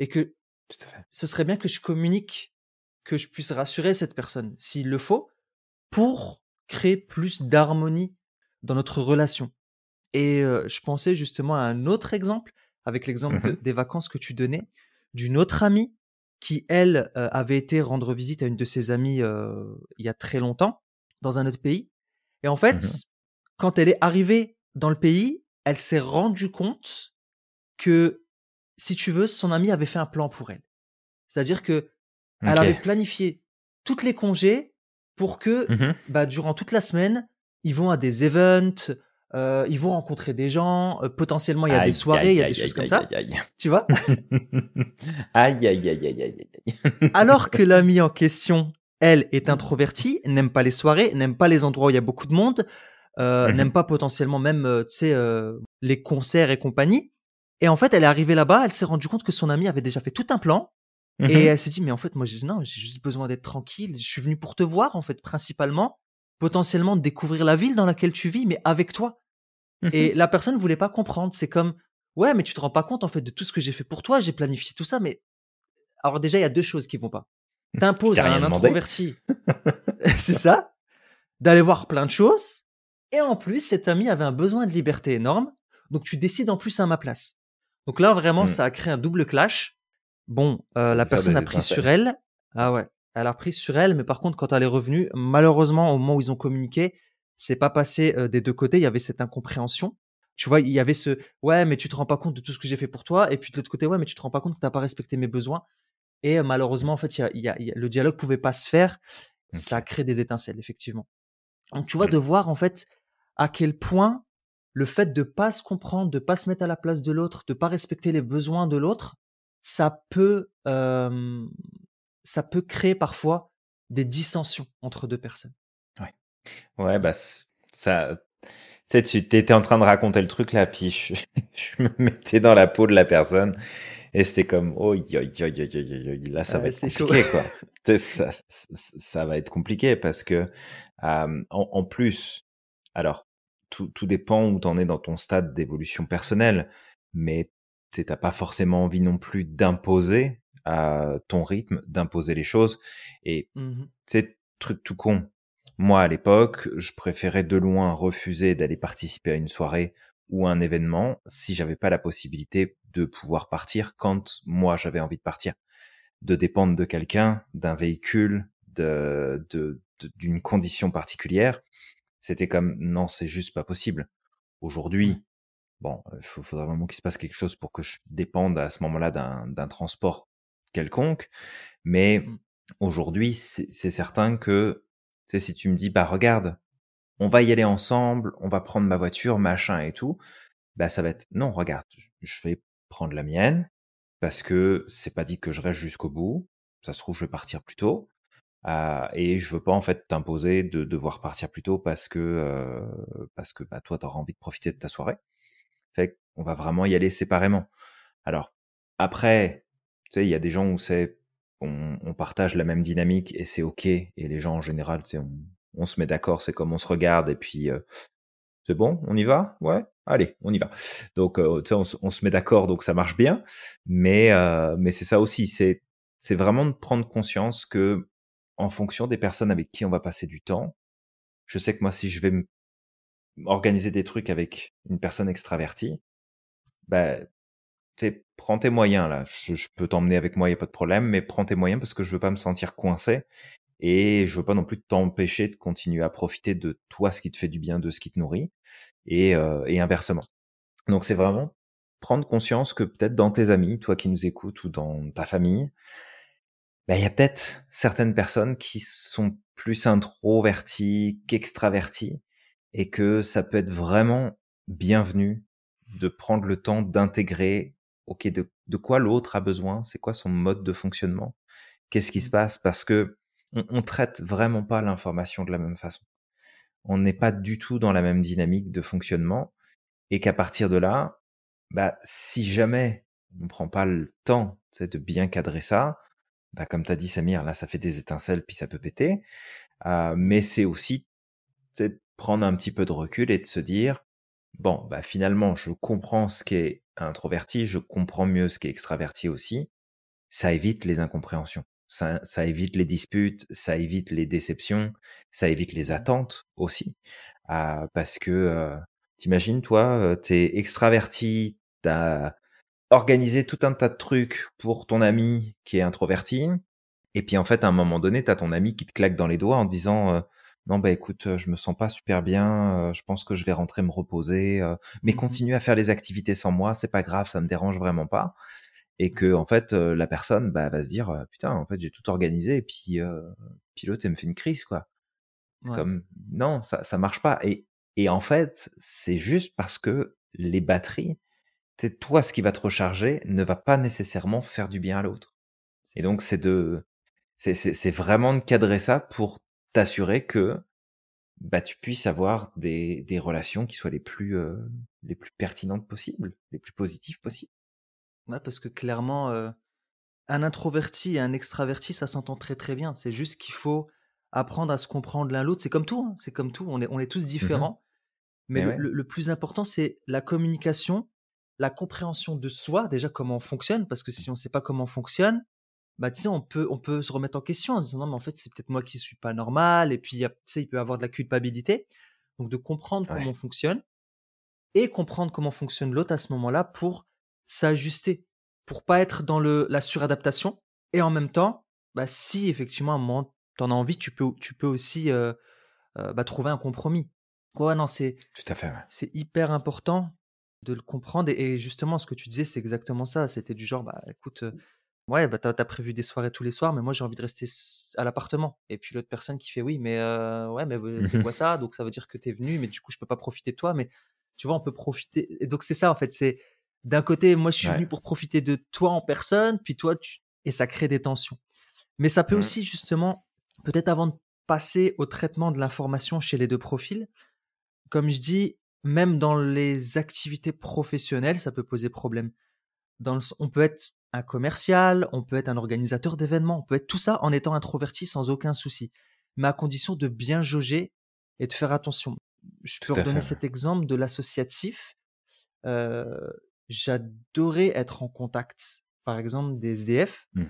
Et que Tout à fait. ce serait bien que je communique, que je puisse rassurer cette personne, s'il le faut, pour créer plus d'harmonie dans notre relation. Et euh, je pensais justement à un autre exemple, avec l'exemple de- Mhm. des vacances que tu donnais, d'une autre amie qui, elle, euh, avait été rendre visite à une de ses amies euh, il y a très longtemps, dans un autre pays. Et en fait, Mhm. quand elle est arrivée dans le pays, elle s'est rendue compte que, si tu veux, son amie avait fait un plan pour elle. C'est-à-dire que elle avait planifié toutes les congés pour que, Mmh bah, durant toute la semaine, ils vont à des events, euh, ils vont rencontrer des gens, euh, potentiellement il y a des Aïe, soirées, il y a aïe, des aïe, choses comme aïe, ça, aïe, aïe. tu vois? [laughs] Aïe, aïe, aïe, aïe, aïe, aïe. [laughs] Alors que l'amie en question, elle, est introvertie, n'aime pas les soirées, n'aime pas les endroits où il y a beaucoup de monde, euh, Mhm. n'aime pas potentiellement même, euh, tu sais, euh, les concerts et compagnie. Et en fait, elle est arrivée là-bas, elle s'est rendue compte que son ami avait déjà fait tout un plan. Mhm. Et elle s'est dit, mais en fait, moi, j'ai, non, j'ai juste besoin d'être tranquille. Je suis venu pour te voir, en fait, principalement, potentiellement découvrir la ville dans laquelle tu vis, mais avec toi. Mhm. Et la personne voulait pas comprendre. C'est comme, ouais, mais tu te rends pas compte, en fait, de tout ce que j'ai fait pour toi. J'ai planifié tout ça, mais alors déjà, il y a deux choses qui vont pas. [laughs] T'imposes à un demandé. introverti, [laughs] [laughs] c'est ça, d'aller voir plein de choses. Et en plus, cet ami avait un besoin de liberté énorme. Donc, tu décides en plus à ma place. Donc là, vraiment, Mm. ça a créé un double clash. Bon, euh, la personne a pris sur elle. Ah ouais, elle a pris sur elle, mais par contre, quand elle est revenue, malheureusement, au moment où ils ont communiqué, c'est pas passé euh, des deux côtés. Il y avait cette incompréhension. Tu vois, il y avait ce ouais, mais tu te rends pas compte de tout ce que j'ai fait pour toi. Et puis de l'autre côté, ouais, mais tu te rends pas compte que t'as pas respecté mes besoins. Et euh, malheureusement, en fait, il y a, y a- y a- le dialogue pouvait pas se faire. Ça crée des étincelles, effectivement. Donc, tu vois, de voir en fait à quel point le fait de pas se comprendre, de pas se mettre à la place de l'autre, de pas respecter les besoins de l'autre, ça peut, euh, ça peut créer parfois des dissensions entre deux personnes. Ouais, bah, c- ça. Tu sais, tu étais en train de raconter le truc là, puis je, [laughs] je me mettais dans la peau de la personne et c'était comme, oh, yo, yo, yo, yo, yo, yo, là, ça va Ouais, être compliqué, quoi. [laughs] Ça, ça, ça va être compliqué parce que, euh, en, en plus, alors, tout, tout dépend où t'en es dans ton stade d'évolution personnelle, mais t'as pas forcément envie non plus d'imposer à ton rythme, d'imposer les choses. Et c'est truc tout con. Moi, à l'époque, je préférais de loin refuser d'aller participer à une soirée ou à un événement si j'avais pas la possibilité de pouvoir partir quand moi j'avais envie de partir. De dépendre de quelqu'un, d'un véhicule, de- d'une condition particulière. C'était comme, non, c'est juste pas possible. Aujourd'hui, bon, il faudrait vraiment qu'il se passe quelque chose pour que je dépende à ce moment-là d'un, transport quelconque. Mais Mm. aujourd'hui, c'est certain que, tu sais, si tu me dis, bah regarde, on va y aller ensemble, on va prendre ma voiture, machin et tout, bah ça va être, non, regarde, je- je vais prendre la mienne parce que c'est pas dit que je reste jusqu'au bout. Ça se trouve, je vais partir plus tôt. Euh, et je veux pas en fait t'imposer de devoir partir plus tôt parce que euh, parce que bah toi t'auras envie de profiter de ta soirée. Fait qu'on va vraiment y aller séparément. Alors après, tu sais, il y a des gens où c'est on, partage la même dynamique et c'est ok. Et les gens en général, tu sais, on, se met d'accord, c'est comme on se regarde et puis euh, c'est bon, on y va, ouais, allez, on y va. Donc euh, tu sais, on, on se met d'accord, donc ça marche bien. Mais euh, mais c'est ça aussi, c'est c'est vraiment de prendre conscience que en fonction des personnes avec qui on va passer du temps, je sais que moi si je vais me organiser des trucs avec une personne extravertie, bah, sais, prends tes moyens là. Je, je peux t'emmener avec moi, y a pas de problème, mais prends tes moyens parce que je veux pas me sentir coincé et je veux pas non plus t'empêcher de continuer à profiter de toi, ce qui te fait du bien, de ce qui te nourrit, et, euh, et inversement. Donc c'est vraiment prendre conscience que peut-être dans tes amis, toi qui nous écoutes, ou dans ta famille, ben, il y a peut-être certaines personnes qui sont plus introverties qu'extraverties et que ça peut être vraiment bienvenu de prendre le temps d'intégrer, ok, de, de quoi l'autre a besoin, c'est quoi son mode de fonctionnement, qu'est-ce qui se passe, parce que on, on traite vraiment pas l'information de la même façon. On n'est pas du tout dans la même dynamique de fonctionnement et qu'à partir de là, bah, si jamais on prend pas le temps tu sais, de bien cadrer ça, bah, comme tu as dit Samir, là ça fait des étincelles puis ça peut péter. Euh, mais c'est aussi tu sais, de prendre un petit peu de recul et de se dire, bon, bah, finalement je comprends ce qui est introverti, je comprends mieux ce qui est extraverti aussi. Ça évite les incompréhensions. Ça, ça évite les disputes, ça évite les déceptions, ça évite les attentes aussi. Euh, parce que euh, T'imagines, toi, euh, t'es extraverti, t'as organisé tout un tas de trucs pour ton ami qui est introverti, et puis en fait, à un moment donné, t'as ton ami qui te claque dans les doigts en disant euh, non bah écoute, je me sens pas super bien, je pense que je vais rentrer me reposer, mais Mhm. continue à faire les activités sans moi, c'est pas grave, ça me dérange vraiment pas. et que en fait la personne bah, va se dire putain en fait j'ai tout organisé et puis euh, puis l'autre elle me fait une crise quoi c'est comme non ça ça marche pas et et en fait c'est juste parce que les batteries c'est toi ce qui va te recharger ne va pas nécessairement faire du bien à l'autre et donc c'est de c'est c'est vraiment de cadrer ça pour t'assurer que bah tu puisses avoir des des relations qui soient les plus les plus pertinentes possibles les plus positives possibles Ouais, parce que clairement, un introverti et un extraverti, ça s'entend très très bien. C'est juste qu'il faut apprendre à se comprendre l'un l'autre. C'est comme tout, hein, c'est comme tout. On est, on est tous mmh différents. Mais eh le, le- plus important, c'est la communication, la compréhension de soi, déjà comment on fonctionne, parce que si on ne sait pas comment on fonctionne, bah, tu sais, on peut, on peut se remettre en question en se disant, non, mais en fait, c'est peut-être moi qui suis pas normal, et puis, tu sais, il peut y avoir de la culpabilité. Donc, de comprendre comment on fonctionne et comprendre comment fonctionne l'autre à ce moment-là pour s'ajuster pour pas être dans le, la suradaptation. Et en même temps, bah, si effectivement à un moment tu en as envie, tu peux, tu peux aussi euh, euh, bah, trouver un compromis. Ouais, non, c'est Tout à fait. c'est hyper important de le comprendre. Et, justement, ce que tu disais, c'est exactement ça. C'était du genre, bah écoute, euh, ouais, bah t'as as prévu des soirées tous les soirs, mais moi j'ai envie de rester à l'appartement. Et puis l'autre personne qui fait, oui, mais ouais, mais c'est [laughs] quoi ça? Donc ça veut dire que tu es venu, mais du coup je peux pas profiter de toi. Mais tu vois, on peut profiter. Et donc c'est ça en fait. C'est d'un côté, moi, je suis venu pour profiter de toi en personne, puis toi, tu... et ça crée des tensions. Mais ça peut mmh. aussi, justement, peut-être avant de passer au traitement de l'information chez les deux profils, comme je dis, même dans les activités professionnelles, ça peut poser problème. Dans On peut être un commercial, on peut être un organisateur d'événements, on peut être tout ça en étant introverti sans aucun souci, mais à condition de bien jauger et de faire attention. Je peux redonner cet exemple de l'associatif. Euh, j'adorais être en contact, par exemple, des SDF mmh.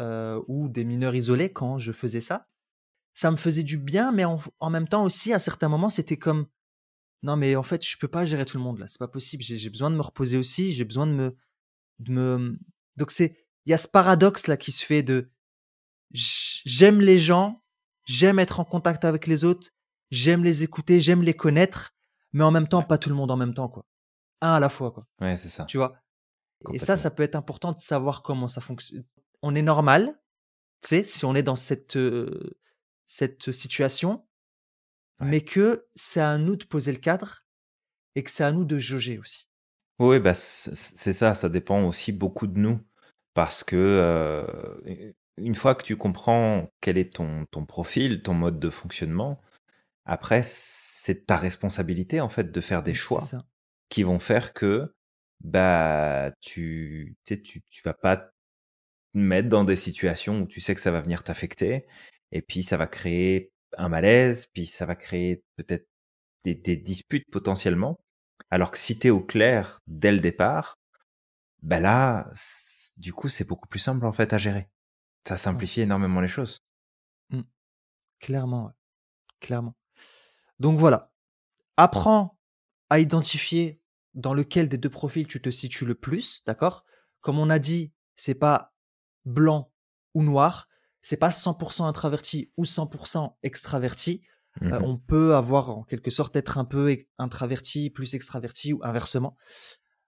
euh, ou des mineurs isolés quand je faisais ça. Ça me faisait du bien, mais en, même temps aussi, à certains moments, c'était comme non, mais en fait, je peux pas gérer tout le monde là, c'est pas possible. J'ai besoin de me reposer aussi, j'ai besoin de me, de me. Donc c'est, il y a ce paradoxe là qui se fait de j'aime les gens, j'aime être en contact avec les autres, j'aime les écouter, j'aime les connaître, mais en même temps, pas tout le monde en même temps quoi un à la fois. Quoi. Ouais, c'est ça. Tu vois? Et ça, ça peut être important de savoir comment ça fonctionne. On est normal, tu sais, si on est dans cette, cette situation, mais que c'est à nous de poser le cadre et que c'est à nous de jauger aussi. Oui, bah, c'est ça, ça dépend aussi beaucoup de nous. Parce que une fois que tu comprends quel est ton, ton profil, ton mode de fonctionnement, après, c'est ta responsabilité en fait de faire des choix qui vont faire que bah tu tu tu vas pas te mettre dans des situations où tu sais que ça va venir t'affecter et puis ça va créer un malaise puis ça va créer peut-être des, des, disputes potentiellement alors que si tu es au clair dès le départ bah là du coup c'est beaucoup plus simple en fait à gérer. Ça simplifie énormément les choses. Mmh. clairement clairement. Donc voilà. Apprends à identifier dans lequel des deux profils tu te situes le plus, d'accord? Comme on a dit, c'est pas blanc ou noir, c'est pas 100% introverti ou 100% extraverti. Euh, mmh on peut avoir en quelque sorte être un peu introverti plus extraverti ou inversement.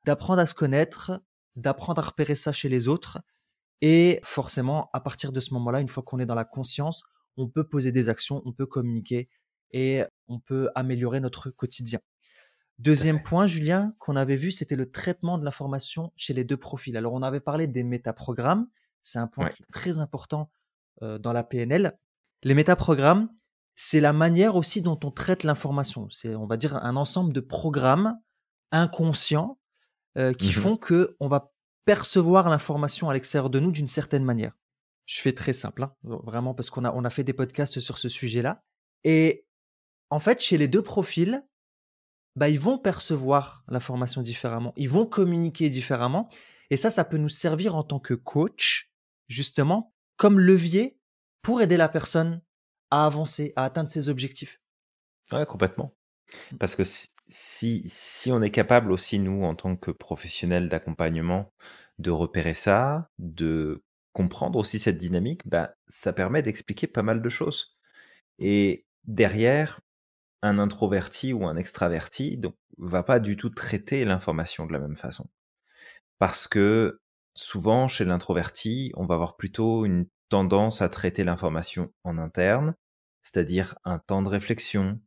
D'apprendre à se connaître, d'apprendre à repérer ça chez les autres. Et forcément, à partir de ce moment-là, une fois qu'on est dans la conscience, on peut poser des actions, on peut communiquer et on peut améliorer notre quotidien. Deuxième point, Julien, qu'on avait vu, c'était le traitement de l'information chez les deux profils. Alors, on avait parlé des métaprogrammes. C'est un point qui est très important euh, dans la PNL. Les métaprogrammes, c'est la manière aussi dont on traite l'information. C'est, on va dire, un ensemble de programmes inconscients euh, qui mmh font que on va percevoir l'information à l'extérieur de nous d'une certaine manière. Je fais très simple, hein, vraiment, parce qu'on a, on a fait des podcasts sur ce sujet-là. Et en fait, chez les deux profils, bah, ils vont percevoir l'information différemment, ils vont communiquer différemment. Et ça, ça peut nous servir en tant que coach, justement, comme levier pour aider la personne à avancer, à atteindre ses objectifs. Ouais, complètement. Mmh. Parce que si, si on est capable aussi, nous, en tant que professionnels d'accompagnement, de repérer ça, de comprendre aussi cette dynamique, bah, ça permet d'expliquer pas mal de choses. Et derrière, un introverti ou un extraverti donc va pas du tout traiter l'information de la même façon. Parce que souvent, chez l'introverti, on va avoir plutôt une tendance à traiter l'information en interne, c'est-à-dire un temps de réflexion,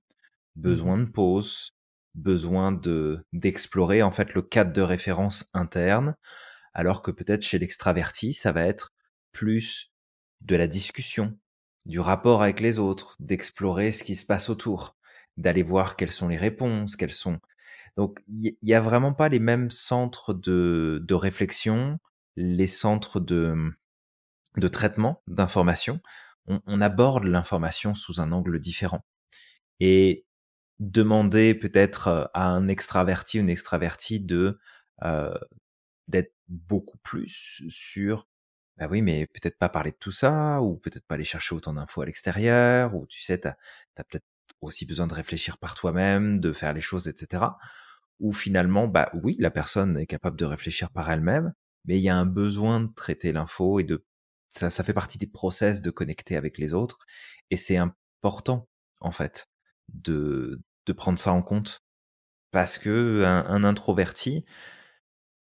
besoin Mmh. de pause, besoin de d'explorer en fait le cadre de référence interne, alors que peut-être chez l'extraverti, ça va être plus de la discussion, du rapport avec les autres, d'explorer ce qui se passe autour, d'aller voir quelles sont les réponses, quelles sont donc il y, a vraiment pas les mêmes centres de, de réflexion, les centres de, de traitement d'information. On, aborde l'information sous un angle différent. Et demander peut-être euh, à un extraverti, une extravertie de euh, d'être beaucoup plus sur bah oui, mais peut-être pas parler de tout ça, ou peut-être pas aller chercher autant d'infos à l'extérieur, ou tu sais, tu as, peut-être aussi besoin de réfléchir par toi-même, de faire les choses, etc. Ou finalement, bah oui, la personne est capable de réfléchir par elle-même, mais il y a un besoin de traiter l'info et de ça, ça fait partie des process de connecter avec les autres, et c'est important en fait de de prendre ça en compte parce que un, introverti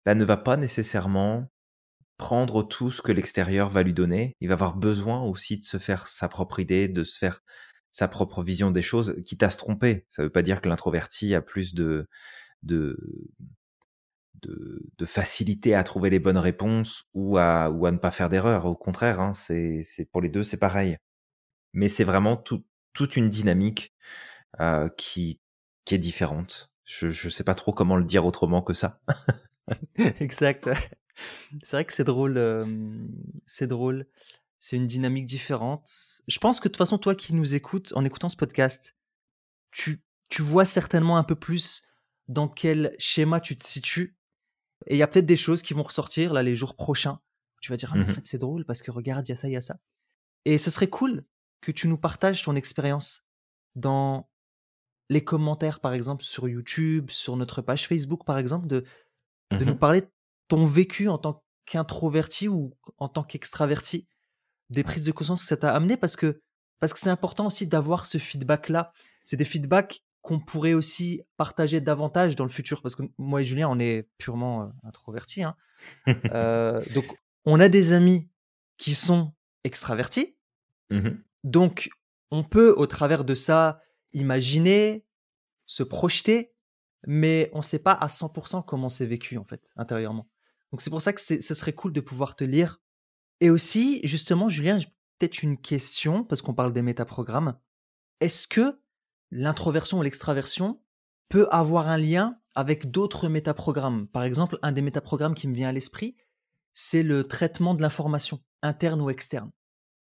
bah, ne va pas nécessairement prendre tout ce que l'extérieur va lui donner. Il va avoir besoin aussi de se faire sa propre idée, de se faire sa propre vision des choses, quitte à se tromper. Ça ne veut pas dire que l'introverti a plus de, de, de, facilité à trouver les bonnes réponses ou à, ou à ne pas faire d'erreur. Au contraire, hein, c'est, pour les deux, c'est pareil. Mais c'est vraiment toute une dynamique euh, qui, qui est différente. Je ne sais pas trop comment le dire autrement que ça. [laughs] exact. C'est vrai que c'est drôle. c'est drôle. C'est une dynamique différente. Je pense que de toute façon, toi qui nous écoutes, en écoutant ce podcast, tu, tu vois certainement un peu plus dans quel schéma tu te situes. Et il y a peut-être des choses qui vont ressortir là les jours prochains. Tu vas dire, ah, en mmh fait, c'est drôle parce que regarde, il y a ça, il y a ça. Et ce serait cool que tu nous partages ton expérience dans les commentaires, par exemple, sur YouTube, sur notre page Facebook, par exemple, de, de nous mmh parler de ton vécu en tant qu'introverti ou en tant qu'extraverti, des prises de conscience que ça t'a amené, parce que parce que c'est important aussi d'avoir ce feedback-là. C'est des feedbacks qu'on pourrait aussi partager davantage dans le futur, parce que moi et Julien, on est purement euh, introvertis. Hein. [laughs] Euh, donc, on a des amis qui sont extravertis. Mmh donc, on peut, au travers de ça, imaginer, se projeter, mais on ne sait pas à 100% comment c'est vécu en fait intérieurement. Donc c'est pour ça que ce serait cool de pouvoir te lire. Et aussi, justement, Julien, peut-être une question, parce qu'on parle des métaprogrammes. Est-ce que l'introversion ou l'extraversion peut avoir un lien avec d'autres métaprogrammes Par exemple, un des métaprogrammes qui me vient à l'esprit, c'est le traitement de l'information, interne ou externe.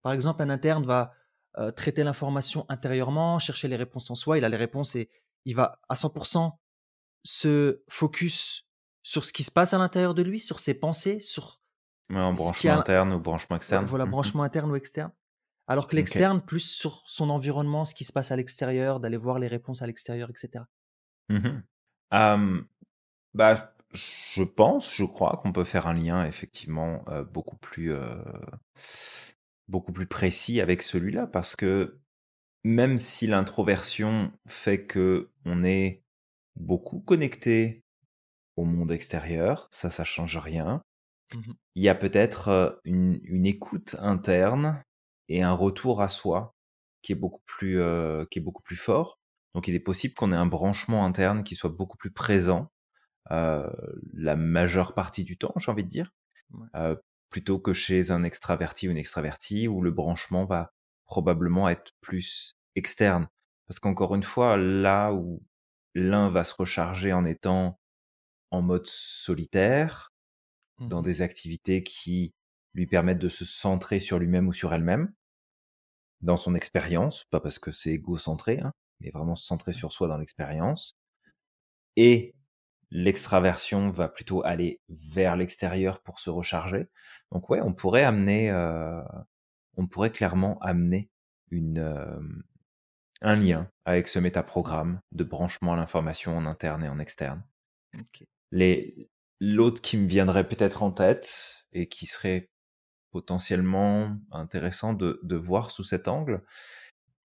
Par exemple, un interne va euh, traiter l'information intérieurement, chercher les réponses en soi. Il a les réponses et il va à 100% se focus sur ce qui se passe à l'intérieur de lui, sur ses pensées, sur un branchement interne ou branchement externe. Voilà, mmh branchement interne ou externe. Alors que l'externe, plus sur son environnement, ce qui se passe à l'extérieur, d'aller voir les réponses à l'extérieur, etc. Mmh bah, je pense, je crois qu'on peut faire un lien effectivement euh, beaucoup plus euh, beaucoup plus précis avec celui-là parce que même si l'introversion fait que on est beaucoup connecté au monde extérieur, ça, ça change rien. Mmh Il y a peut-être une, une, écoute interne et un retour à soi qui est beaucoup plus, qui est beaucoup plus fort. Donc, il est possible qu'on ait un branchement interne qui soit beaucoup plus présent la majeure partie du temps, j'ai envie de dire, plutôt que chez un extraverti ou une extravertie où le branchement va probablement être plus externe. Parce qu'encore une fois, là où l'un va se recharger en étant en mode solitaire, dans mmh des activités qui lui permettent de se centrer sur lui-même ou sur elle-même, dans son expérience, pas parce que c'est égocentré, hein, mais vraiment se centrer sur soi dans l'expérience. Et l'extraversion va plutôt aller vers l'extérieur pour se recharger. Donc ouais, on pourrait amener, euh, on pourrait clairement amener une, euh, un lien avec ce métaprogramme de branchement à l'information en interne et en externe. Les, l'autre qui me viendrait peut-être en tête et qui serait potentiellement intéressant de, de voir sous cet angle,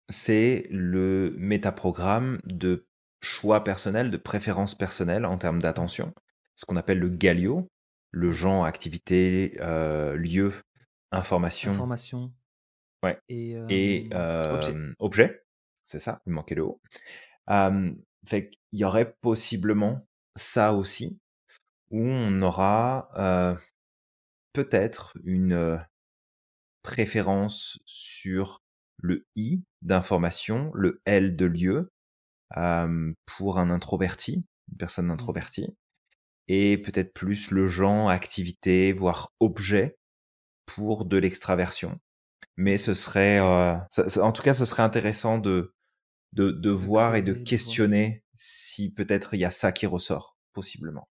c'est le métaprogramme de choix personnel, de préférence personnelle en termes d'attention, ce qu'on appelle le Galio. le genre, activité, euh, lieu, information. Information. Ouais. Et, et objet. objet. C'est ça, il manquait le haut. fait qu'il y aurait possiblement ça aussi, où on aura peut-être une préférence sur le I d'information, le L de lieu, pour un introverti, une personne mmh. introvertie, et peut-être plus le genre, activité, voire objet pour de l'extraversion. Mais ce serait, en tout cas, ce serait intéressant de, de, de voir et de questionner si peut-être il y a ça qui ressort, possiblement.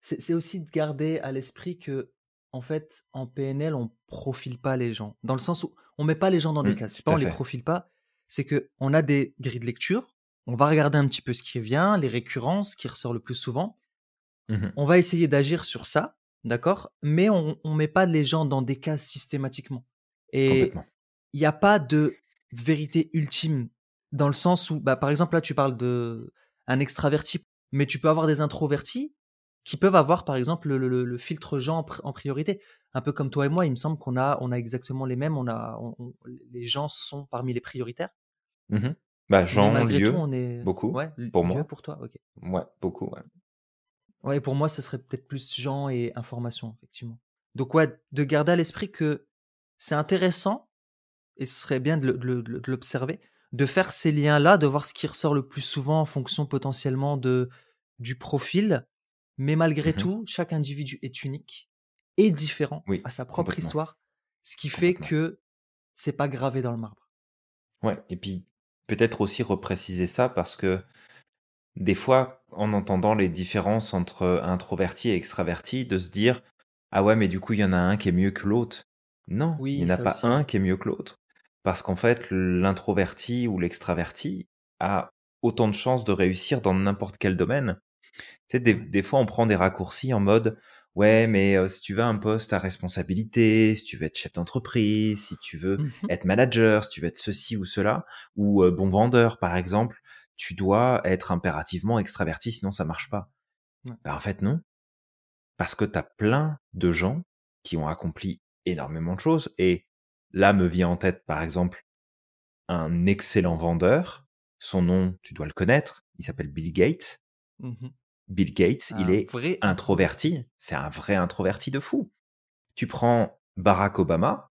C'est aussi de garder à l'esprit que en fait, en PNL, on profile pas les gens. Dans le sens où on met pas les gens dans des mmh, cases. C'est pas on les profile pas, c'est que on a des grilles de lecture. On va regarder un petit peu ce qui vient, les récurrences qui ressort le plus souvent. Mmh on va essayer d'agir sur ça, d'accord? Mais on, on met pas les gens dans des cases systématiquement. Et il n'y a pas de vérité ultime dans le sens où, bah, par exemple, là, tu parles de un extraverti, mais tu peux avoir des introvertis qui peuvent avoir par exemple le, filtre gens en, priorité. Un peu comme toi et moi, il me semble qu'on a, on a exactement les mêmes. On a, les gens sont parmi les prioritaires. Mmh bah, gens, lieu, on est... beaucoup. Ouais, pour moi. pour toi, ok. Ouais, beaucoup. Ouais. ouais, pour moi, ce serait peut-être plus gens et information, effectivement. Donc ouais, de garder à l'esprit que c'est intéressant et ce serait bien de l'observer, de faire ces liens-là, de voir ce qui ressort le plus souvent en fonction potentiellement de du profil mais malgré mmh tout, chaque individu est unique et différent à sa propre histoire, ce qui fait que c'est pas gravé dans le marbre. Ouais, et puis peut-être aussi repréciser ça parce que des fois, en entendant les différences entre introverti et extraverti, de se dire ah ouais, mais du coup, il y en a un qui est mieux que l'autre. Non, il n'y en a pas un qui est mieux que l'autre. Parce qu'en fait, l'introverti ou l'extraverti a autant de chances de réussir dans n'importe quel domaine sais, des, fois, on prend des raccourcis en mode, ouais, mais si tu veux un poste à responsabilité, si tu veux être chef d'entreprise, si tu veux mmh être manager, si tu veux être ceci ou cela, ou bon vendeur, par exemple, tu dois être impérativement extraverti, sinon ça marche pas. Bah, en fait, non. Parce que tu as plein de gens qui ont accompli énormément de choses. Et là me vient en tête, par exemple, un excellent vendeur. Son nom, tu dois le connaître. Il s'appelle Bill Gates. Mmh Bill Gates, il est introverti. C'est un vrai introverti de fou. Tu prends Barack Obama,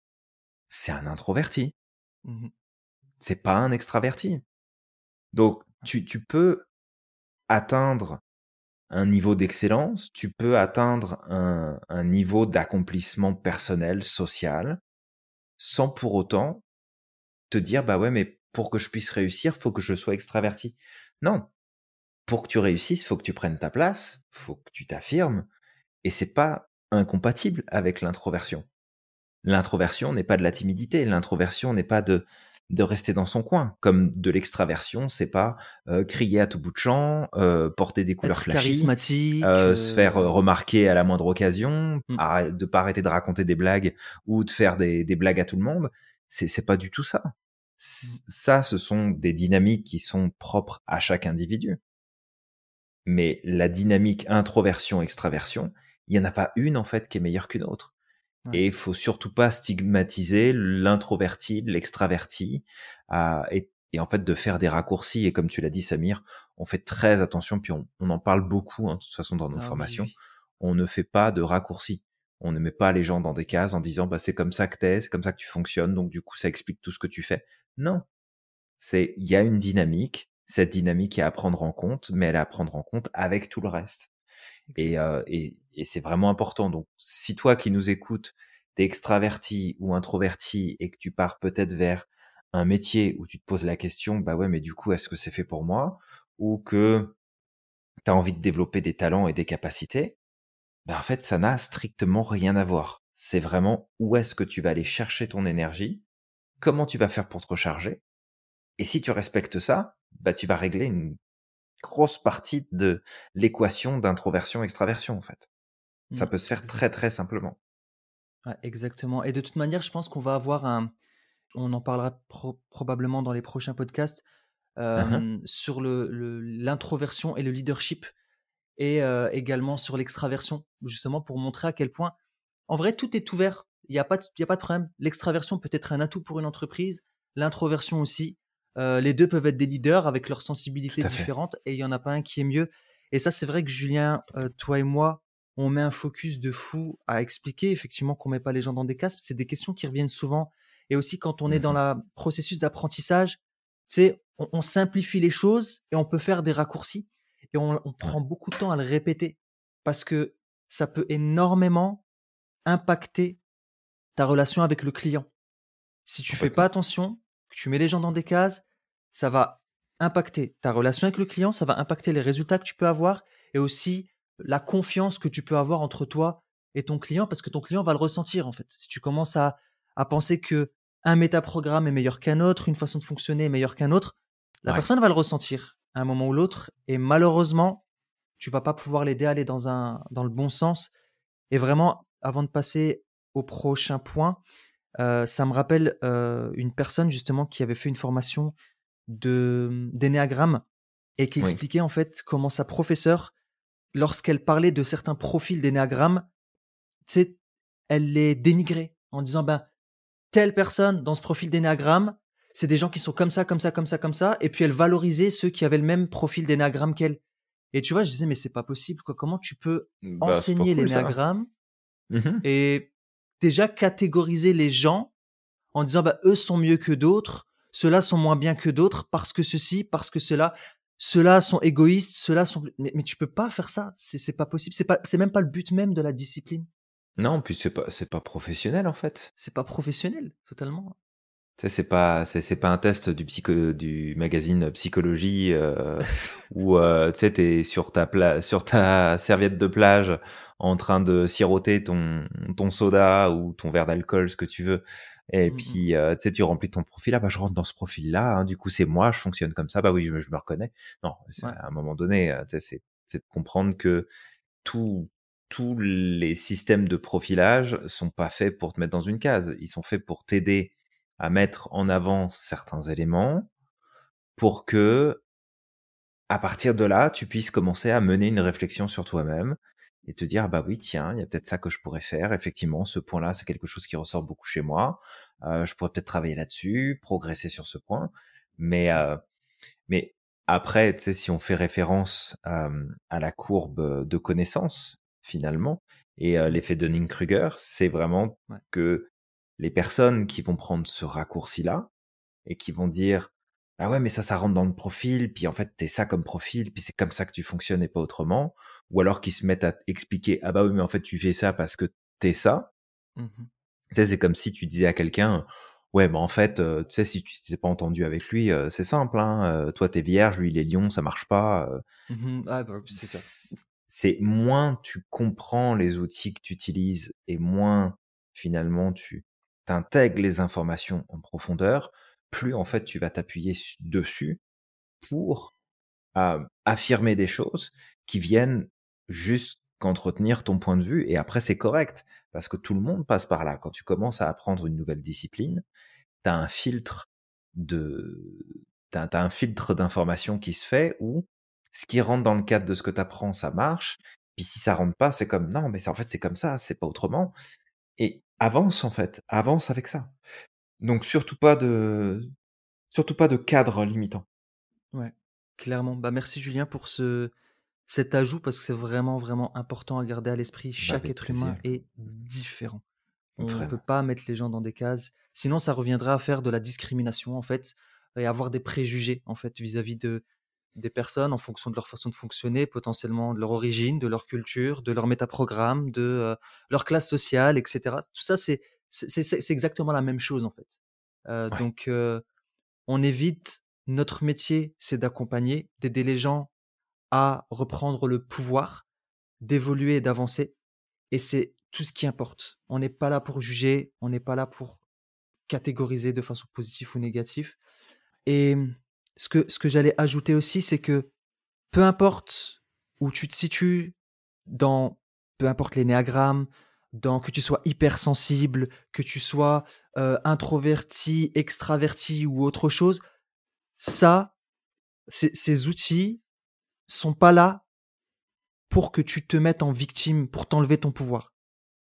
c'est un introverti. Mmh c'est pas un extraverti. Donc, tu, tu peux atteindre un niveau d'excellence, tu peux atteindre un, un niveau d'accomplissement personnel, social, sans pour autant te dire, bah ouais, mais pour que je puisse réussir, faut que je sois extraverti. Non, pour que tu réussisses, faut que tu prennes ta place, faut que tu t'affirmes, et c'est pas incompatible avec l'introversion. L'introversion n'est pas de la timidité, l'introversion n'est pas de de rester dans son coin, comme de l'extraversion, c'est pas euh, crier à tout bout de champ, euh, porter des couleurs charismatique, euh, se faire remarquer à la moindre occasion, mmh. de pas arrêter de raconter des blagues ou de faire des, des blagues à tout le monde. C'est c'est pas du tout ça. Mmh. Ça, ce sont des dynamiques qui sont propres à chaque individu. Mais la dynamique introversion-extraversion, il n'y en a pas une en fait qui est meilleure qu'une autre. Et il faut surtout pas stigmatiser l'introverti, l'extraverti, et, et, en fait de faire des raccourcis. Et comme tu l'as dit, Samir, on fait très attention, puis on, on en parle beaucoup, hein, de toute façon, dans nos ah formations. On ne fait pas de raccourcis. On ne met pas les gens dans des cases en disant, bah, c'est comme ça que t'es, c'est comme ça que tu fonctionnes, donc du coup, ça explique tout ce que tu fais. Non. C'est, il y a une dynamique, cette dynamique est à prendre en compte, mais elle est à prendre en compte avec tout le reste. Et, euh, et, et c'est vraiment important. Donc, si toi qui nous écoutes, t'es extraverti ou introverti et que tu pars peut-être vers un métier où tu te poses la question, bah ouais, mais du coup, est-ce que c'est fait pour moi? Ou que tu as envie de développer des talents et des capacités, bah en fait, ça n'a strictement rien à voir. C'est vraiment où est-ce que tu vas aller chercher ton énergie, comment tu vas faire pour te recharger? Et si tu respectes ça, bah, tu vas régler une grosse partie de l'équation d'introversion-extraversion, en fait. Ça mmh, peut se faire très, très simplement. exactement. Et de toute manière, je pense qu'on va avoir un, on en parlera probablement dans les prochains podcasts, mmh sur le, l'introversion et le leadership. et euh, également sur l'extraversion, justement pour montrer à quel point, en vrai, tout est ouvert. Il n'y a, pas de, a pas de problème. L'extraversion peut être un atout pour une entreprise, l'introversion aussi. Euh, les deux peuvent être des leaders avec leurs sensibilités différentes et il n'y en a pas un qui est mieux. Et ça, c'est vrai que Julien, euh, toi et moi, on met un focus de fou à expliquer effectivement qu'on met pas les gens dans des casques. C'est des questions qui reviennent souvent. Et aussi quand on est dans le mmh processus d'apprentissage, c'est on, on, simplifie les choses et on peut faire des raccourcis et on, prend beaucoup de temps à le répéter parce que ça peut énormément impacter ta relation avec le client. Si tu fais pas attention, que tu mets les gens dans des cases, ça va impacter ta relation avec le client, ça va impacter les résultats que tu peux avoir et aussi la confiance que tu peux avoir entre toi et ton client parce que ton client va le ressentir en fait. Si tu commences à, à penser que un métaprogramme est meilleur qu'un autre, une façon de fonctionner est meilleure qu'un autre, la personne va le ressentir à un moment ou l'autre et malheureusement, tu vas pas pouvoir l'aider à aller dans un dans le bon sens. Et vraiment, avant de passer au prochain point, euh, ça me rappelle euh, une personne justement qui avait fait une formation de d'énéagramme et qui expliquait en fait comment sa professeure lorsqu'elle parlait de certains profils d'énéagramme, elle les dénigrait en disant ben telle personne dans ce profil d'énéagramme, c'est des gens qui sont comme ça, comme ça, comme ça, comme ça, et puis elle valorisait ceux qui avaient le même profil d'énéagramme qu'elle. Et tu vois, je disais mais c'est pas possible quoi. Comment tu peux bah, enseigner l'énéagramme mmh et déjà catégoriser les gens en disant bah eux sont mieux que d'autres, ceux-là sont moins bien que d'autres parce que ceci, parce que cela ceux-là sont égoïstes, ceux-là sont. Mais, mais tu peux pas faire ça. C'est pas possible. C'est pas. C'est même pas le but même de la discipline. Non, puis c'est pas. C'est pas professionnel en fait. C'est pas professionnel, totalement. C'est pas. C'est pas un test du psycho du magazine Psychologie euh, [laughs] où euh, tu sais t'es sur ta pla... sur ta serviette de plage en train de siroter ton ton soda ou ton verre d'alcool, ce que tu veux. Et mmh puis, euh, tu sais, tu remplis ton profil. Ah, bah, je rentre dans ce profil-là. Hein, du coup, c'est moi, je fonctionne comme ça. Bah oui, je, me reconnais. Non, à un moment donné, euh, c'est de comprendre que tous tous les systèmes de profilage sont pas faits pour te mettre dans une case. Ils sont faits pour t'aider à mettre en avant certains éléments pour que, à partir de là, tu puisses commencer à mener une réflexion sur toi-même et te dire, bah oui, tiens, il y a peut-être ça que je pourrais faire. Effectivement, ce point-là, c'est quelque chose qui ressort beaucoup chez moi. Euh, je pourrais peut-être travailler là-dessus, progresser sur ce point. Mais, euh, mais après, tu sais, si on fait référence euh, à la courbe de connaissance, finalement, et euh, l'effet Dunning-Kruger, c'est vraiment que les personnes qui vont prendre ce raccourci-là et qui vont dire, ah ouais, mais ça, ça rentre dans le profil, puis en fait, t'es ça comme profil, puis c'est comme ça que tu fonctionnes et pas autrement. Ou alors qu'ils se mettent à expliquer, ah bah oui, mais en fait, tu fais ça parce que t'es ça. Mmh tu sais, c'est comme si tu disais à quelqu'un, ouais, bah en fait, euh, tu sais, si tu t'es pas entendu avec lui, euh, c'est simple, hein, euh, toi t'es vierge, lui il est lion, ça marche pas. Mmh ah bah, c'est ça. C'est moins tu comprends les outils que tu utilises et moins finalement tu t'intègres les informations en profondeur, plus en fait tu vas t'appuyer dessus pour affirmer des choses qui viennent juste qu'entretenir ton point de vue et après c'est correct parce que tout le monde passe par là. Quand tu commences à apprendre une nouvelle discipline, tu as un filtre de t'as as un filtre d'information qui se fait où ce qui rentre dans le cadre de ce que tu apprends, ça marche. Puis si ça rentre pas, c'est comme non, mais en fait c'est comme ça, c'est pas autrement. Et avance en fait, avance avec ça. Donc surtout pas de surtout pas de cadre limitant. Ouais, clairement. Bah merci Julien pour ce cet ajout parce que c'est vraiment vraiment important à garder à l'esprit. Bah, Chaque être humain est différent. On ne peut pas mettre les gens dans des cases. Sinon, ça reviendra à faire de la discrimination en fait et avoir des préjugés en fait vis-à-vis de des personnes en fonction de leur façon de fonctionner, potentiellement de leur origine, de leur culture, de leur métaprogramme, de euh, leur classe sociale, etc. Tout ça, c'est c'est exactement la même chose en fait. Euh, donc, euh, on évite. Notre métier, c'est d'accompagner, d'aider les gens à reprendre le pouvoir, d'évoluer et d'avancer. Et c'est tout ce qui importe. On n'est pas là pour juger, on n'est pas là pour catégoriser de façon positive ou négative. Et ce que, ce que j'allais ajouter aussi, c'est que peu importe où tu te situes dans, peu importe les néagrammes, dans que tu sois hypersensible, que tu sois euh, introverti, extraverti ou autre chose, ça, ces outils sont pas là pour que tu te mettes en victime, pour t'enlever ton pouvoir.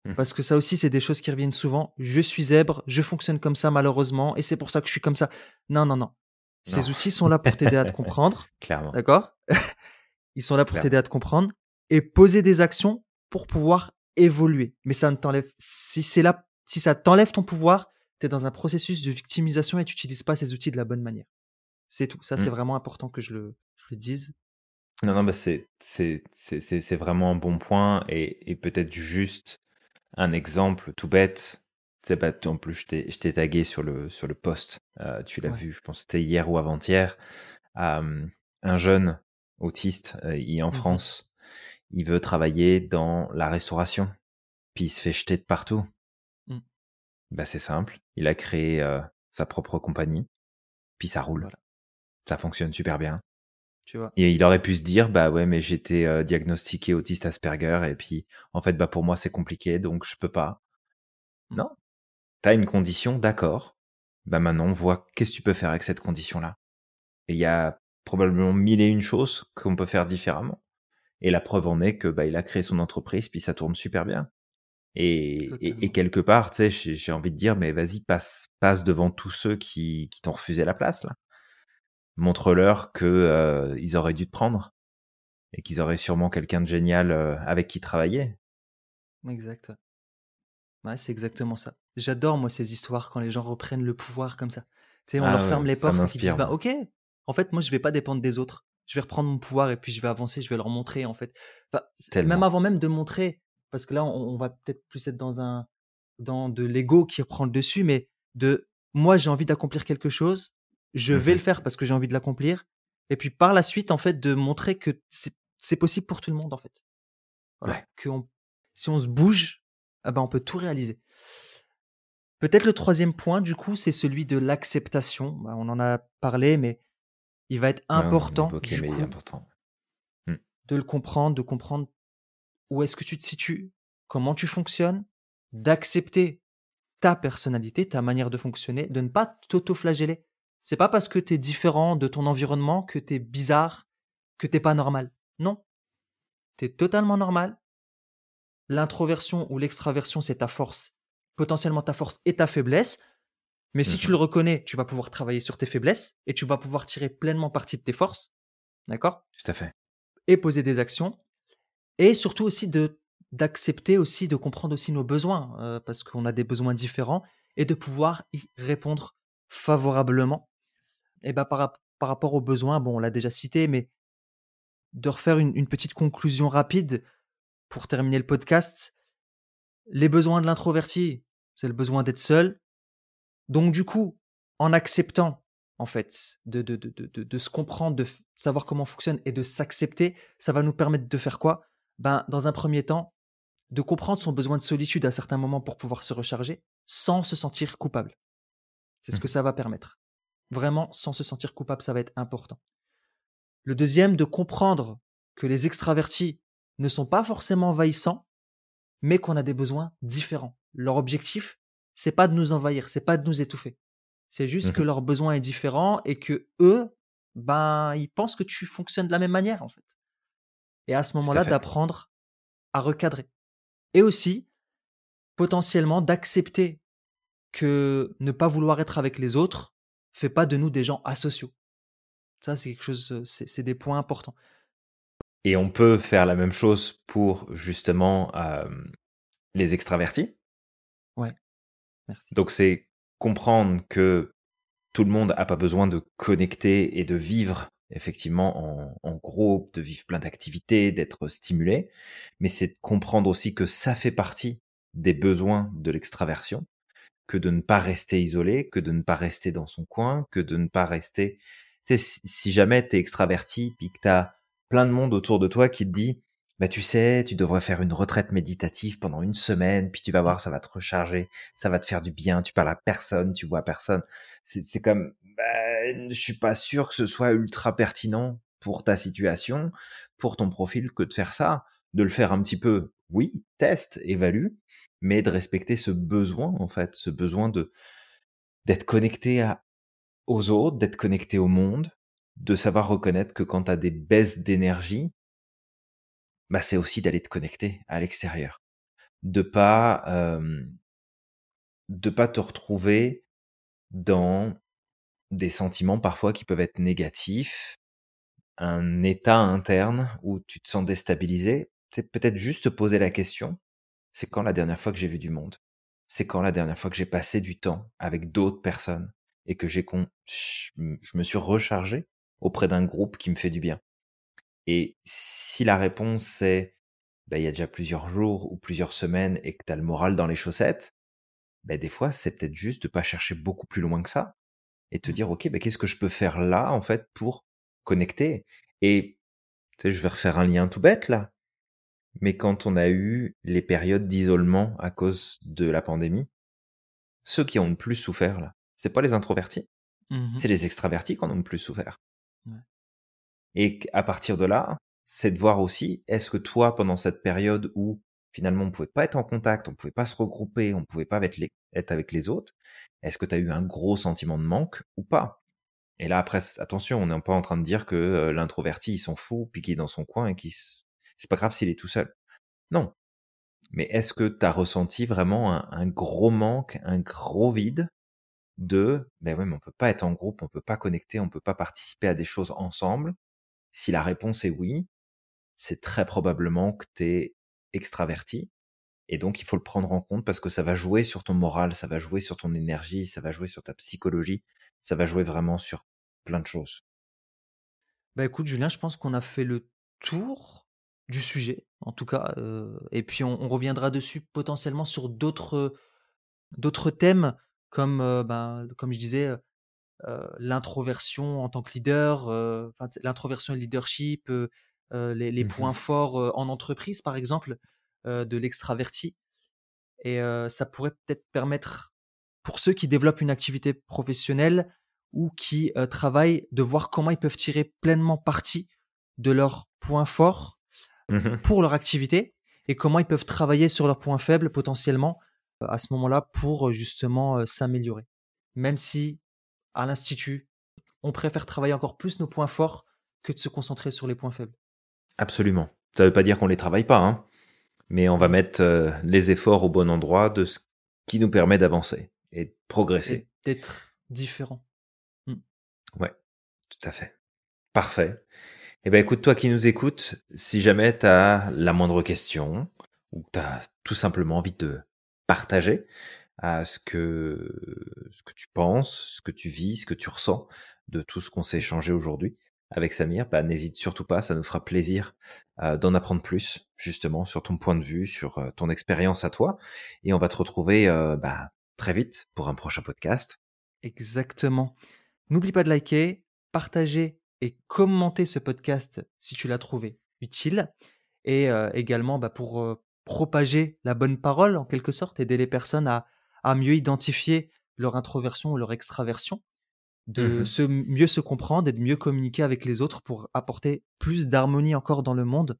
Mmh. Parce que ça aussi, c'est des choses qui reviennent souvent. Je suis zèbre, je fonctionne comme ça malheureusement, et c'est pour ça que je suis comme ça. Non, non, non. Ces Non. outils sont là pour t'aider à te [laughs] comprendre, Clairement. d'accord? Ils sont là pour t'aider à te comprendre et poser des actions pour pouvoir évoluer. Mais ça ne t'enlève. Si c'est là, si ça t'enlève ton pouvoir, tu es dans un processus de victimisation et tu n'utilises pas ces outils de la bonne manière. C'est tout. Ça, c'est Mmh. vraiment important que je le, je le dise. Non, non, bah c'est c'est c'est c'est c'est vraiment un bon point et, et peut-être juste un exemple tout bête. Sais, bah, en plus, je t'ai je t'ai tagué sur le, sur le post. Euh, tu l'as Ouais. vu, je pense que c'était hier ou avant-hier. Euh, un jeune autiste, euh, il est en Mhm. France. Il veut travailler dans la restauration. Puis il se fait jeter de partout. Mm. Bah, c'est simple. Il a créé euh, sa propre compagnie. Puis ça roule. Voilà. Ça fonctionne super bien. Tu vois Et il aurait pu se dire, bah ouais, mais j'étais euh, diagnostiqué autiste Asperger et puis en fait, bah pour moi c'est compliqué donc je peux pas. Mm. Non, t'as une condition, d'accord. Bah maintenant, on voit qu'est-ce que tu peux faire avec cette condition-là. Et il y a probablement mille et une choses qu'on peut faire différemment. Et la preuve en est que bah il a créé son entreprise puis ça tourne super bien. Et, et, quelque part, tu sais, j'ai envie de dire, mais vas-y, passe, passe devant tous ceux qui, qui t'ont refusé la place là. Montre-leur que euh, ils auraient dû te prendre et qu'ils auraient sûrement quelqu'un de génial euh, avec qui travailler. Exact. Ouais, c'est exactement ça. J'adore, moi, ces histoires quand les gens reprennent le pouvoir comme ça. Tu sais, on Ah leur ouais, ferme les portes et qu'ils disent, bah, ok, en fait, moi, je vais pas dépendre des autres. Je vais reprendre mon pouvoir et puis je vais avancer, je vais leur montrer, en fait. Enfin, même avant même de montrer, parce que là, on, on va peut-être plus être dans un, dans de l'ego qui reprend le dessus, mais de, moi, j'ai envie d'accomplir quelque chose, je vais le faire parce que j'ai envie de l'accomplir. Et puis, par la suite, en fait, de montrer que c'est possible pour tout le monde, en fait. Voilà. Ouais. Que on- si on se bouge, ah ben, on peut tout réaliser. Peut-être le troisième point, du coup, c'est celui de l'acceptation. Bah, on en a parlé, mais il va être important, du coup, important. de le comprendre, de comprendre où est-ce que tu te situes, comment tu fonctionnes, d'accepter ta personnalité, ta manière de fonctionner, de ne pas t'auto-flageller. C'est pas parce que tu es différent de ton environnement que tu es bizarre, que t'es pas normal. Non. Tu es totalement normal. L'introversion ou l'extraversion, c'est ta force, potentiellement ta force et ta faiblesse. Mais si tu le reconnais, tu vas pouvoir travailler sur tes faiblesses et tu vas pouvoir tirer pleinement parti de tes forces. D'accord? Tout à fait. et poser des actions et surtout aussi de d'accepter aussi de comprendre aussi nos besoins euh, parce qu'on a des besoins différents et de pouvoir y répondre favorablement et ben par, par rapport aux besoins bon on l'a déjà cité mais de refaire une, une petite conclusion rapide pour terminer le podcast les besoins de l'introverti c'est le besoin d'être seul donc du coup en acceptant en fait de, de, de, de, de- de se comprendre de savoir comment on fonctionne et de s'accepter ça va nous permettre de faire quoi? Ben dans un premier temps de comprendre son besoin de solitude à certains moments pour pouvoir se recharger sans se sentir coupable. C'est ce que Mhm. ça va permettre. Vraiment sans se sentir coupable ça va être important. Le deuxième de comprendre que les extravertis ne sont pas forcément envahissants mais qu'on a des besoins différents. Leur objectif c'est pas de nous envahir c'est pas de nous étouffer c'est juste que Mhm. leur besoin est différent et que eux, ben, ils pensent que tu fonctionnes de la même manière, en fait. Et à ce moment-là, d'apprendre à recadrer. Et aussi, potentiellement, d'accepter que ne pas vouloir être avec les autres fait pas de nous des gens asociaux. Ça, c'est quelque chose, c'est des points importants. Et on peut faire la même chose pour justement euh, les extravertis. Donc c'est comprendre que tout le monde n'a pas besoin de connecter et de vivre effectivement en, groupe, de vivre plein d'activités, d'être stimulé, mais c'est comprendre aussi que ça fait partie des besoins de l'extraversion, que de ne pas rester isolé, que de ne pas rester dans son coin, que de ne pas rester... Tu sais, si, si jamais tu es extraverti, puis que tu as plein de monde autour de toi qui te dit, bah tu sais, tu devrais faire une retraite méditative pendant une semaine, puis tu vas voir, ça va te recharger, ça va te faire du bien, tu parles à personne, tu vois personne. C'est comme, bah, je suis pas sûr que ce soit ultra pertinent pour ta situation, pour ton profil, que de faire ça. De le faire un petit peu, oui, teste, évalue, mais de respecter ce besoin, en fait, ce besoin de d'être connecté à, aux autres, d'être connecté au monde, de savoir reconnaître que quand tu as des baisses d'énergie, bah, c'est aussi d'aller te connecter à l'extérieur. De pas, de pas te retrouver dans des sentiments parfois qui peuvent être négatifs, un état interne où tu te sens déstabilisé. C'est peut-être juste te poser la question, c'est quand la dernière fois que j'ai vu du monde? C'est quand la dernière fois que j'ai passé du temps avec d'autres personnes et que j'ai con... je me suis rechargé auprès d'un groupe qui me fait du bien? Et si la réponse c'est bah, il y a déjà plusieurs jours ou plusieurs semaines et que tu as le moral dans les chaussettes, bah, des fois, c'est peut-être juste de pas chercher beaucoup plus loin que ça et te mmh. dire, OK, bah, qu'est-ce que je peux faire là, en fait, pour connecter? Et, tu sais, je vais refaire un lien tout bête, là. Mais quand on a eu les périodes d'isolement à cause de la pandémie, ceux qui ont le plus souffert, là, c'est pas les introvertis, mmh c'est les extravertis qui en ont le plus souffert. Et à partir de là, c'est de voir aussi, est-ce que toi, pendant cette période où finalement on pouvait pas être en contact, on pouvait pas se regrouper, on pouvait pas être, avec les autres, est-ce que tu as eu un gros sentiment de manque ou pas? Et là, après, attention, on n'est pas en train de dire que euh, l'introverti, il s'en fout, puis qu'il est dans son coin et qu'il c'est pas grave s'il est tout seul. Non. Mais est-ce que tu as ressenti vraiment un, un, gros manque, un gros vide de, ben ouais, mais on peut pas être en groupe, on peut pas connecter, on peut pas participer à des choses ensemble. Si la réponse est oui, c'est très probablement que tu es extraverti. Et donc, il faut le prendre en compte parce que ça va jouer sur ton moral, ça va jouer sur ton énergie, ça va jouer sur ta psychologie, ça va jouer vraiment sur plein de choses. Bah écoute, Julien, je pense qu'on a fait le tour du sujet, en tout cas. Euh, et puis, on, reviendra dessus potentiellement sur d'autres thèmes, comme, euh, ben, comme je disais, euh, l'introversion en tant que leader, l'introversion et le leadership, les, mmh points forts en entreprise, par exemple, de l'extraverti. Et ça pourrait peut-être permettre, pour ceux qui développent une activité professionnelle ou qui travaillent, de voir comment ils peuvent tirer pleinement parti de leurs points forts mmh pour leur activité et comment ils peuvent travailler sur leurs points faibles potentiellement à ce moment-là pour justement s'améliorer. Même si à l'institut, on préfère travailler encore plus nos points forts que de se concentrer sur les points faibles. Absolument. Ça ne veut pas dire qu'on les travaille pas, hein, mais on va mettre euh, les efforts au bon endroit de ce qui nous permet d'avancer et de progresser. D'être différent. Oui, hmm. Ouais, tout à fait. Parfait. Eh ben écoute, toi qui nous écoutes, si jamais tu as la moindre question ou tu as tout simplement envie de partager à ce que ce que tu penses, ce que tu vis, ce que tu ressens de tout ce qu'on s'est échangé aujourd'hui, avec Samir, bah, n'hésite surtout pas, ça nous fera plaisir euh, d'en apprendre plus justement sur ton point de vue, sur euh, ton expérience à toi. Et on va te retrouver euh, bah, très vite pour un prochain podcast. Exactement. N'oublie pas de liker, partager et commenter ce podcast si tu l'as trouvé utile. Et également bah, pour propager la bonne parole en quelque sorte, aider les personnes à, à mieux identifier leur introversion ou leur extraversion de mmh se, mieux se comprendre et de mieux communiquer avec les autres pour apporter plus d'harmonie encore dans le monde.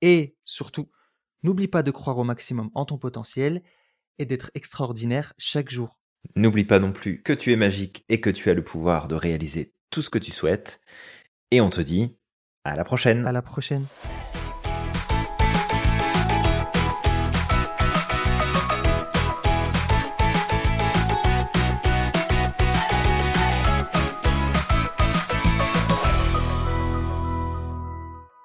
Et surtout, n'oublie pas de croire au maximum en ton potentiel et d'être extraordinaire chaque jour. N'oublie pas non plus que tu es magique et que tu as le pouvoir de réaliser tout ce que tu souhaites. Et on te dit à la prochaine. À la prochaine.